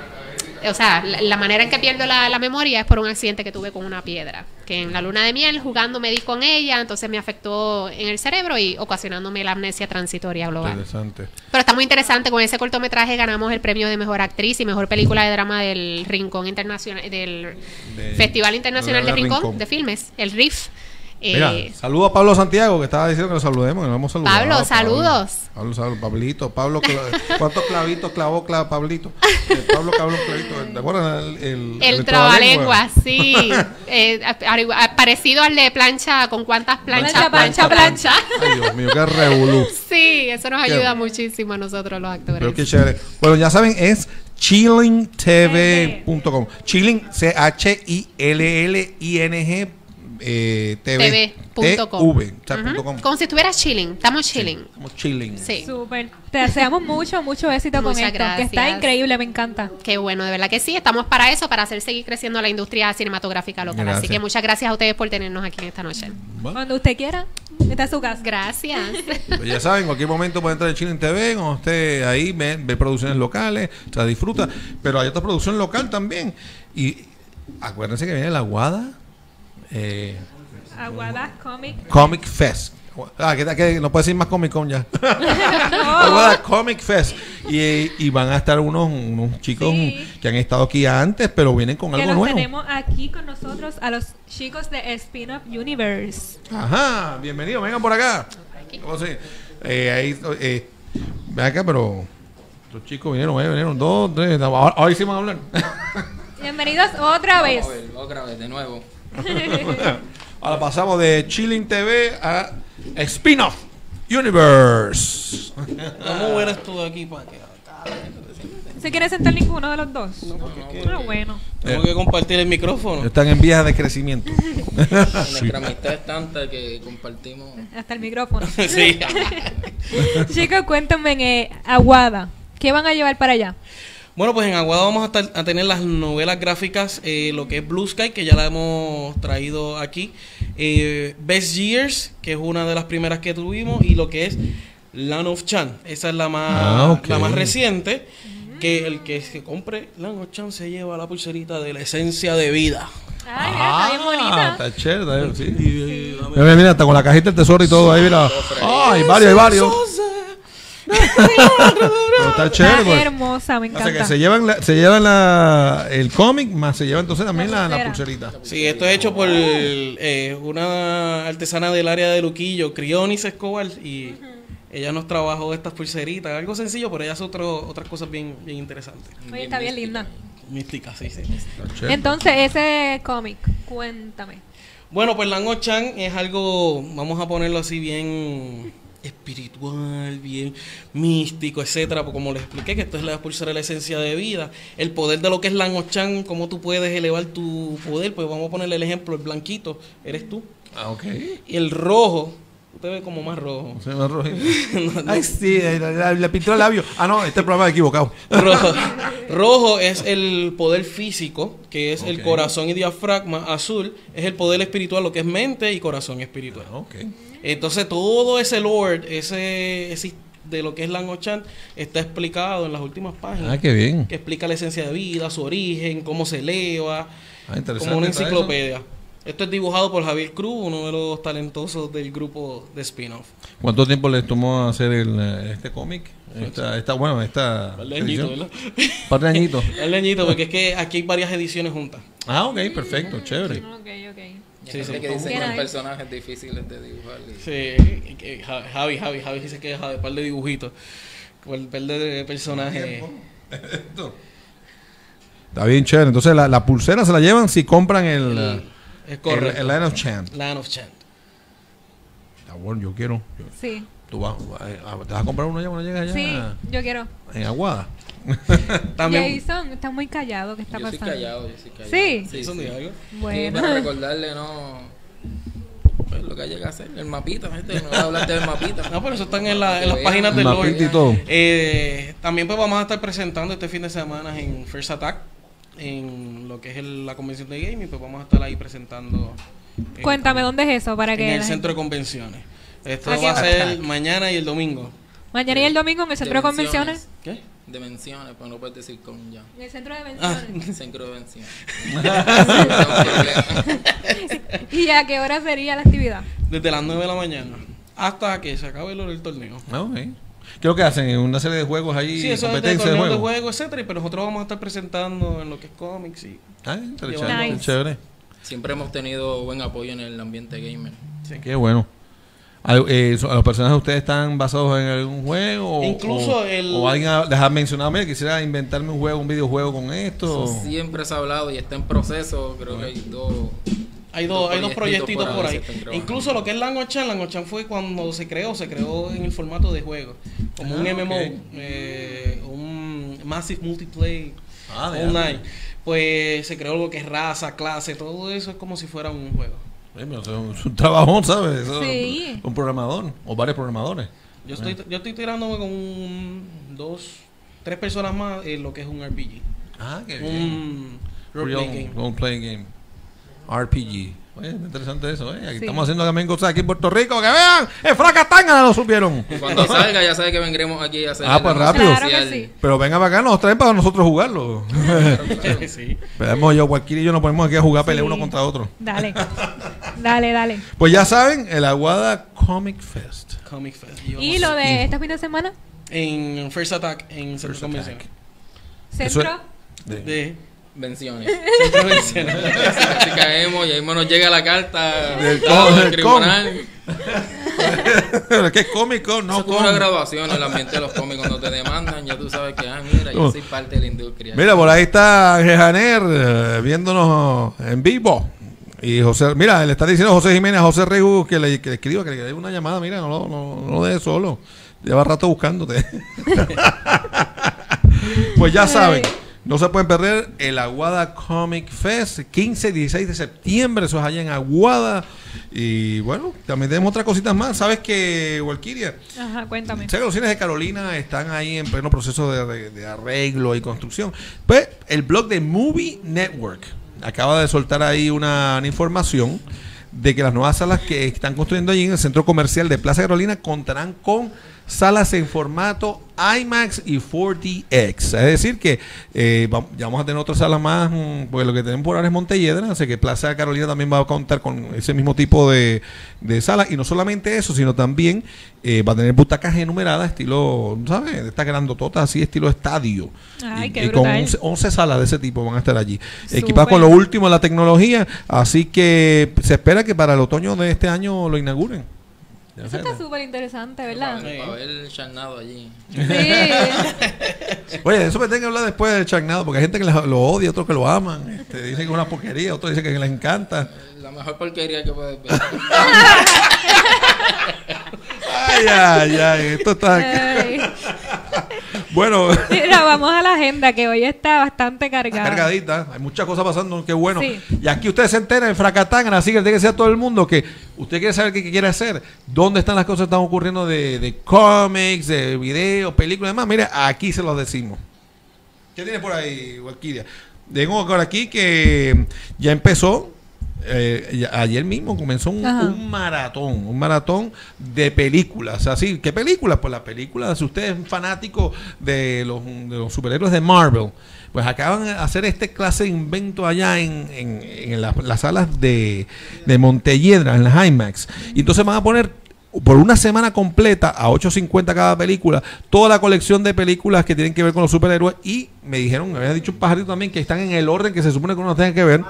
O sea, la, la manera en que pierdo la, la memoria es por un accidente que tuve con una piedra. Que en la luna de miel, jugando, me di con ella, entonces me afectó en el cerebro y ocasionándome la amnesia transitoria global. Interesante. Pero está muy interesante, con ese cortometraje ganamos el premio de mejor actriz y mejor película de drama del Rincón Internacional, del De- Festival Internacional de de Rincón, Rincón. de Filmes, el RIF. Eh, Mira, saludo a Pablo Santiago, que estaba diciendo que lo saludemos, que lo hemos saludado. Pablo, saludos. Pablo, saludos, Pablito, Pablo, *laughs* ¿cuántos clavitos clavó cla- Pablito? Eh, Pablo clavó un clavito, ¿te acuerdas? El, el, el trabalengua, sí. *laughs* Eh, parecido al de plancha, ¿con cuántas planchas? Plancha, plancha, plancha. Ay, Dios mío, qué revolú. *laughs* Sí, eso nos Qué- ayuda muchísimo a nosotros los actores. Pero qué chévere. Bueno, ya saben, es chillingtv.com. Chilling, C-H-I-L-L-I-N-G eh, TV. TV.com. TV, o sea. Como si estuvieras chilling, estamos chilling. Como chilling. Sí. Súper. Te deseamos mucho, mucho éxito con Muchas esto. Que está increíble, me encanta. Qué bueno, de verdad que sí, estamos para eso, para hacer seguir creciendo la industria cinematográfica local. Así que muchas gracias a ustedes por tenernos aquí en esta noche. Bueno, Cuando usted quiera, está en su casa. Gracias. *laughs* pues ya saben, en cualquier momento puede entrar en Chilling TV, cuando esté ahí, ve, ve producciones locales, o sea, disfruta. Pero hay otra producción local también. Y acuérdense que viene la Aguada eh, Aguada Comic. Comic Fest. Ah, que, que no puede decir más Comic Con ya. *laughs* *laughs* Aguada Comic Fest. Y, y van a estar unos, unos chicos Sí. que han estado aquí antes, pero vienen con Que algo los nuevo. tenemos aquí con nosotros a los chicos de Spin-Off Universe. Ajá, bienvenido, vengan por acá. ¿Cómo se- eh, ahí, eh, ven acá, pero los chicos vinieron, eh, vinieron dos, tres, ahora, ahora sí van a hablar. *laughs* Bienvenidos otra vez. Vamos a ver, otra vez, de nuevo. *laughs* ahora pasamos de Chilling TV a Spin-off Universe. ¿Cómo hubieras tú aquí para que ¿Se quiere sentar ninguno de los dos? Ah, bueno. tengo que compartir el micrófono? Están en vías de crecimiento. *laughs* Nuestra amistad es tanta que compartimos. Hasta el micrófono. *laughs* sí. Chicos, cuéntenme, eh, Aguada, ¿qué van a llevar para allá? Bueno, pues en Aguada vamos a, estar- a tener las novelas gráficas, eh, lo que es Blue Sky, que ya la hemos traído aquí. eh, Best Years, que es una de las primeras que tuvimos, y lo que es Land of Chan. Esa es la más, Ah, la más reciente. Que el que se compre Land of Chan se lleva la pulserita de la esencia de vida. Ay, mira, está bien bonita. Ah, está chévere, sí. Mira, mira, hasta con la cajita del tesoro y todo ahí, mira. Ah, hay varios, hay varios. Está chévere, Está pues. hermosa, me O sea que encanta. se llevan, la- se llevan la, el cómic, más se lleva entonces también la, pulserita. Sí, esto es hecho por eh, una artesana del área de Luquillo, Crionis Escobar, y ella nos trabajó estas pulseritas, algo sencillo, pero ella hace otro, otras cosas bien, bien interesantes. Oye, está bien linda. Místicas, sí, sí. Está chévere. Entonces, ese cómic, cuéntame. Bueno, pues Lango Chan es algo, vamos a ponerlo así, bien espiritual, bien místico, etcétera, como les expliqué que esto es la pulsera de la esencia de vida, el poder de lo que es Lango Chan, cómo tú puedes elevar tu poder, pues vamos a ponerle el ejemplo, el blanquito, eres tú, Ah, ok. y el rojo, usted ve como más rojo. Se me arroja. Ay, sí, le, pintó el labio. Ah, no, este programa es equivocado. Rojo. *laughs* Rojo es el poder físico, que es el corazón y diafragma. Azul es el poder espiritual, lo que es mente y corazón espiritual. Ok. Entonces todo ese lord, ese, ese de lo que es Langochan está explicado en las últimas páginas. Ah, qué bien. Que explica la esencia de vida, su origen, cómo se eleva, Ah, interesante. como una enciclopedia. Esto es dibujado por Javier Cruz, uno de los talentosos del grupo de spin-off. ¿Cuánto tiempo les tomó hacer el, eh, este cómic? Esta, esta, bueno, esta. El leñito, edición. ¿verdad? Par de añitos. *laughs* El leñito, porque es que aquí hay varias ediciones juntas. Ah, ok, perfecto, chévere. Ok, ok. Sí, sí. que dice Qué que personajes difíciles de dibujar. y- Sí, Javi, Javi, Javi dice que es de par de dibujitos. Por el par de personajes. *laughs* Esto. Está bien chévere. Entonces la, la pulsera se la llevan si compran el, El- es el, correcto. el Line of Chant. Land of Chant. Está bueno, yo quiero. yo- Sí, ¿Tú vas, eh, ¿Te vas a comprar uno ya cuando llegas allá? sí, yo quiero. En Aguada. *laughs* También. Jason, está muy callado. ¿Qué está Yo soy pasando? callado, yo soy callado. Sí. sí, ¿Eso sí. algo? Sí, Bueno. para *laughs* recordarle, no. Pues lo que llega a hacer, el mapita, gente. No voy a hablarte del mapita. *laughs* No, pero eso están en, la- en las Que páginas del Mapita Lord. y todo. Eh, también pues vamos a estar presentando este fin de semana en First Attack, en lo que es el- la convención de gaming, pues vamos a estar ahí presentando. eh, Cuéntame, ¿dónde es eso? Para En que el la centro de convenciones. Esto va a en- ser mañana y el domingo. Mañana y el domingo en el centro de convenciones. ¿Qué? Dimensiones, pues no puedes decir con ya. En el centro de Ah. convenciones. *laughs* Centro de dimensiones. *laughs* *laughs* ¿Y a qué hora sería la actividad? Desde las 9 de la mañana hasta que se acabe el, el torneo. Ah, ok. ¿Qué es lo que hacen? Una serie de juegos ahí, Sí, eso es de juegos. juego, etcétera, pero nosotros vamos a estar presentando en lo que es cómics y Ah, interesante, Nice. chévere. Siempre hemos tenido buen apoyo en el ambiente gamer. sí. Qué bueno. Eh, so- ¿Los personajes de ustedes están basados en algún juego? o- Incluso o, el- O alguien ha- les ha mencionado, mira, quisiera inventarme un juego, un videojuego con esto. Eso siempre se ha hablado y está en proceso. Creo que hay dos. Hay dos, hay dos proyectitos por ahí. Incluso lo que es Langochan, Langochan fue cuando se creó, se creó en el formato de juego. Como un Ah, MMO, eh, un Massive Multiplayer Ah, Online. Pues se creó lo que es raza, clase, todo eso es como si fuera un juego. Sí, es un *laughs* trabajón, ¿sabes? Sí. Un programador o varios programadores. Yo estoy, yo estoy tirándome con un, dos, tres personas más en lo que es un RPG. Ah, qué Un roleplay Real game. role-play game. RPG. Oye, es interesante eso, ¿eh? Aquí Sí. estamos haciendo también cosas aquí en Puerto Rico. ¡Que vean! ¡En Fracatanga lo supieron! Cuando salga, ya sabes que vendremos aquí a hacer. Ah, pues rápido. Claro que oficial. sí. Pero venga para acá, nos traen para nosotros jugarlo. sí. Esperemos yo, cualquiera y yo nos ponemos aquí a jugar, pelear Sí. uno contra otro. Dale. Dale, dale. Pues ya saben, el Aguada Comic Fest. Comic Fest. ¿Y lo de este fin de semana? En First Attack, en Centro First Convención. Attack. ¿Centro? De Venciones. Si, caemos y ahí nos llega la carta Del com- del tribunal. ¿Qué es cómico? Eso No es como una graduación en el ambiente de los cómics cuando te demandan, ya tú sabes que, ah, mira, yo soy parte de la industria. Mira, por ahí está Rejaner eh, viéndonos en vivo. Y José, mira, le está diciendo José Jiménez, a José Regu que le, que le escriba, que le dé una llamada. Mira, no lo, no, no dejes solo. Lleva rato buscándote. *laughs* pues ya saben, no se pueden perder el Aguada Comic Fest, 15 y 16 de septiembre. Eso es allá en Aguada. Y bueno, también tenemos otras cositas más. ¿Sabes que, Walkiria? Ajá, cuéntame. Sé que los cines de Carolina están ahí en pleno proceso de, arre- de arreglo y construcción. Pues el blog de Movie Network acaba de soltar ahí una, una información de que las nuevas salas que están construyendo allí en el centro comercial de Plaza Carolina contarán con salas en formato IMAX y 4DX. Es decir, que eh, va- ya vamos a tener otras salas más, mm, porque lo que tenemos por ahora es Montelledra, así que Plaza Carolina también va a contar con ese mismo tipo de, de salas. Y no solamente eso, sino también eh, va a tener butacas enumeradas, estilo, ¿sabes? Estas grandototas, así, estilo estadio. Ay, y, qué y con brutal. 11, 11 salas de ese tipo van a estar allí. Equipadas con lo último de la tecnología, así que se espera que para el otoño de este año lo inauguren. Eso está súper interesante, ¿verdad? Para, para ver el charnado allí. Sí. *laughs* Oye, de eso me tengo que hablar después del Charnado, porque hay gente que lo lo odia, otros que lo aman. Este, dicen que es una porquería, otros dicen que les encanta. La mejor porquería que puedes ver. *laughs* Ay, ay, ay, esto está. Ay. *laughs* Bueno, *laughs* Mira, vamos a la agenda que hoy está bastante está cargada. cargadita, hay muchas cosas pasando, qué bueno. Sí. Y aquí usted se entera en Fracatán, así que tiene que ser todo el mundo que usted quiere saber qué, qué quiere hacer, dónde están las cosas que están ocurriendo de, de cómics, de videos, películas y demás. Mire, aquí se los decimos. ¿Qué tiene por ahí, Walkiria? Tengo por aquí que ya empezó eh, ayer mismo comenzó un, maratón, un maratón de películas. Así, ¿qué películas? Pues las películas, si usted es fanático de los, de los superhéroes de Marvel, pues acaban de hacer este clase de invento allá en, en- en las, las salas de, de Montelledra, en las IMAX. Y entonces van a poner por una semana completa a 8.50 cada película, toda la colección de películas que tienen que ver con los superhéroes y me dijeron, me había dicho un pajarito también que están en el orden que se supone que uno tenga que ver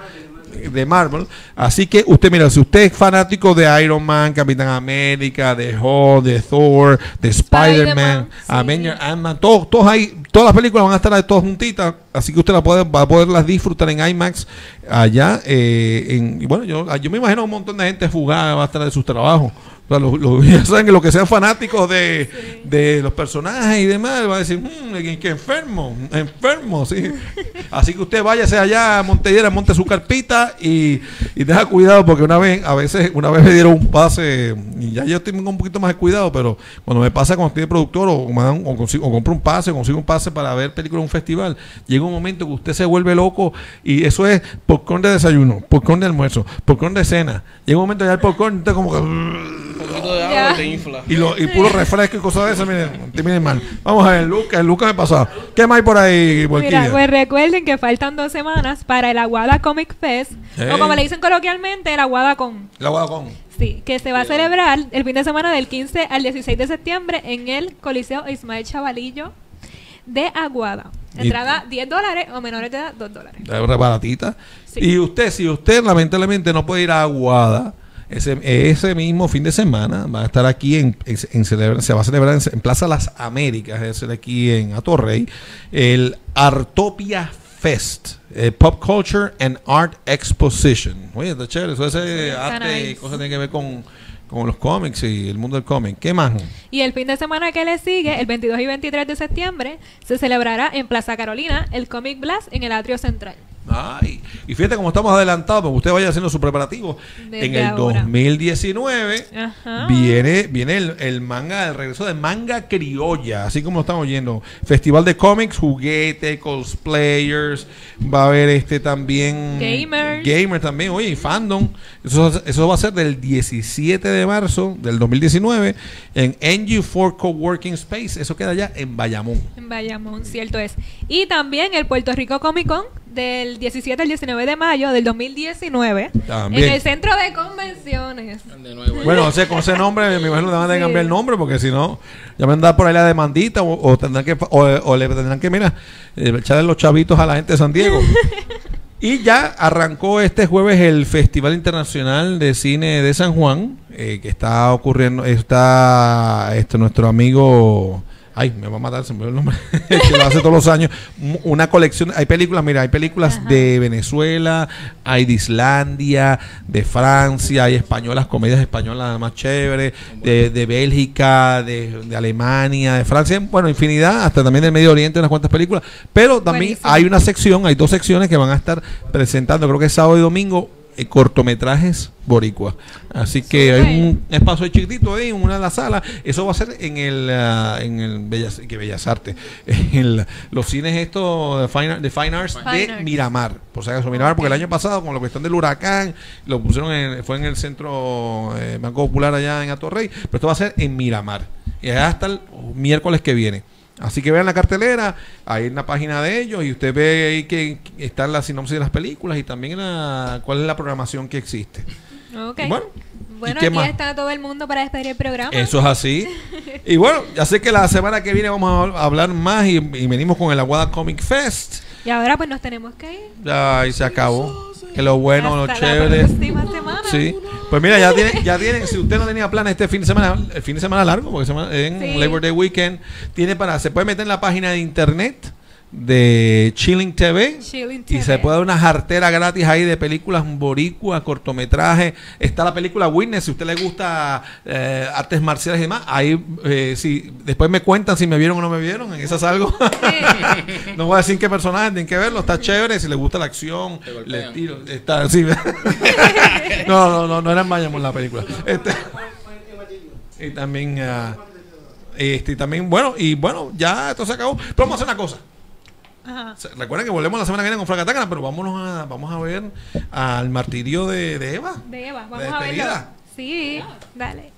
de Marvel. Así que usted, mira, si usted es fanático de Iron Man, Capitán América, de Hulk, de Thor, de Spider-Man, Spider-Man, sí. Ant-Man, todos, todos ahí, todas las películas van a estar todas juntitas, así que usted la puede, va a poderlas disfrutar en IMAX allá. eh, en, y bueno, yo, yo me imagino un montón de gente jugada va a estar de sus trabajos. O sea, los- los- *laughs* ya saben que los que sean fanáticos de, de los personajes y demás, va a decir, mmm, que enfermo, enfermo, sí. *laughs* Así que usted váyase allá a Montellera, monte su carpita y, y tenga cuidado porque una vez, a veces, una vez me dieron un pase, y ya yo tengo un poquito más de cuidado, pero cuando me pasa cuando estoy de productor o, me dan- o, consigo- o compro un pase, o consigo un pase para ver películas en un festival, llega un momento que usted se vuelve loco y eso es popcorn de desayuno, popcorn de almuerzo, popcorn de cena. Llega un momento ya el popcorn, usted como que... Un poquito de Ya. agua te infla. Y, lo, y puro refresco y cosas de esas, miren, te miren mal. Vamos a ver, Lucas, el Lucas me pasó. ¿Qué más hay por ahí, Borquilla? Mira, pues recuerden que faltan dos semanas para el Aguada Comic Fest, Hey. o como le dicen coloquialmente, el Aguada Con. La Guadacón. Sí, que se va a celebrar el fin de semana del 15 al 16 de septiembre en el Coliseo Ismael Chavalillo de Aguada. Entrada 10 dólares o menores de edad 2 dólares. La baratita. Sí. Y usted, si usted lamentablemente no puede ir a Aguada, ese, ese mismo fin de semana va a estar aquí en, en- celebra- se va a celebrar en, en Plaza Las Américas, es aquí en Atorrey, el Artopia Fest, eh, Pop Culture and Art Exposition. Oye, está chévere, eso está arte y cosas tienen que ver con, con los cómics y el mundo del cómic. ¿Qué más? Y el fin de semana que le sigue, el 22 y 23 de septiembre, se celebrará en Plaza Carolina el Comic Blast en el atrio central. Ay, y fíjate cómo estamos adelantados, porque usted vaya haciendo su preparativo. Desde en el ahora. 2019 Ajá. viene, viene el, el manga, el regreso de manga criolla, así como lo estamos oyendo. Festival de cómics, juguete, cosplayers, va a haber este también Gamers. gamer también, oye, y fandom. Eso, eso va a ser del 17 de marzo del 2019 en NG4 Coworking Space. Eso queda allá en Bayamón. En Bayamón, cierto es. Y también el Puerto Rico Comic Con del 17 al 19 de mayo del 2019 También. en el centro de convenciones. De nuevo. Bueno, o sea, con ese nombre, me imagino que van a Sí. cambiar el nombre, porque si no, ya me andar por ahí la demandita, o, o tendrán que, o, o le tendrán que, mira, eh, echarle los chavitos a la gente de San Diego. *laughs* y ya arrancó este jueves el Festival Internacional de Cine de San Juan, eh, que está ocurriendo, está este nuestro amigo. Ay, me va a matar, se me olvidó el nombre. *laughs* que lo hace todos los años. Una colección. Hay películas, mira, hay películas de Venezuela, hay de Islandia, de Francia, hay españolas, comedias españolas más chéveres, de, de Bélgica, de, de Alemania, de Francia, bueno, infinidad, hasta también del Medio Oriente, unas cuantas películas. Pero también Buenísimo. hay una sección, hay dos secciones que van a estar presentando, creo que es sábado y domingo, eh, cortometrajes boricua. Así que hay un espacio chiquitito ahí, en una de las salas. Eso va a ser en el, ah, en el Bellas, que Bellas Artes, *laughs* en el- los cines estos de Fine, de Fine Arts Fine de Arts. Miramar. Por si acaso, Miramar, porque el año pasado, con la cuestión del huracán, lo pusieron en- fue en el centro eh, Banco Popular allá en Atorrey, pero esto va a ser en Miramar. Y allá hasta el miércoles que viene. Así que vean la cartelera, ahí en la página de ellos, y usted ve ahí que está la sinopsis de las películas y también la, cuál es la programación que existe. Ok. Bueno, Bueno, ¿y qué aquí más? está todo el mundo para despedir el programa. Eso es así. *laughs* Y bueno, ya sé que la semana que viene vamos a hablar más y, y venimos con el Aguada Comic Fest. Y ahora pues nos tenemos que ir. Ya, y se acabó. Que lo bueno, lo chévere. La semana. Sí. Pues mira, ya tienen, ya tienen, si usted no tenía planes este fin de semana, el fin de semana largo, porque semana- en Sí. Labor Day Weekend, tiene para, se puede meter en la página de internet de Chilling TV, Chilling y se puede dar una jartera gratis ahí de películas boricuas, cortometrajes. Está la película Witness, si a usted le gusta eh, artes marciales y demás, ahí eh, si después me cuentan si me vieron o no me vieron, en esa salgo. *laughs* no voy a decir qué personaje, tienen que verlo, está chévere, si le gusta la acción, le tiro, está sí. *laughs* no, no, no, no era en la película. Este, y también ah, este y también bueno, y bueno, ya esto se acabó. Pero vamos a hacer una cosa. Ajá. Recuerden que volvemos la semana que viene con Fragatácana, pero vámonos a, vamos a ver al martirio de, de Eva. De Eva, vamos a verlo. Sí, dale.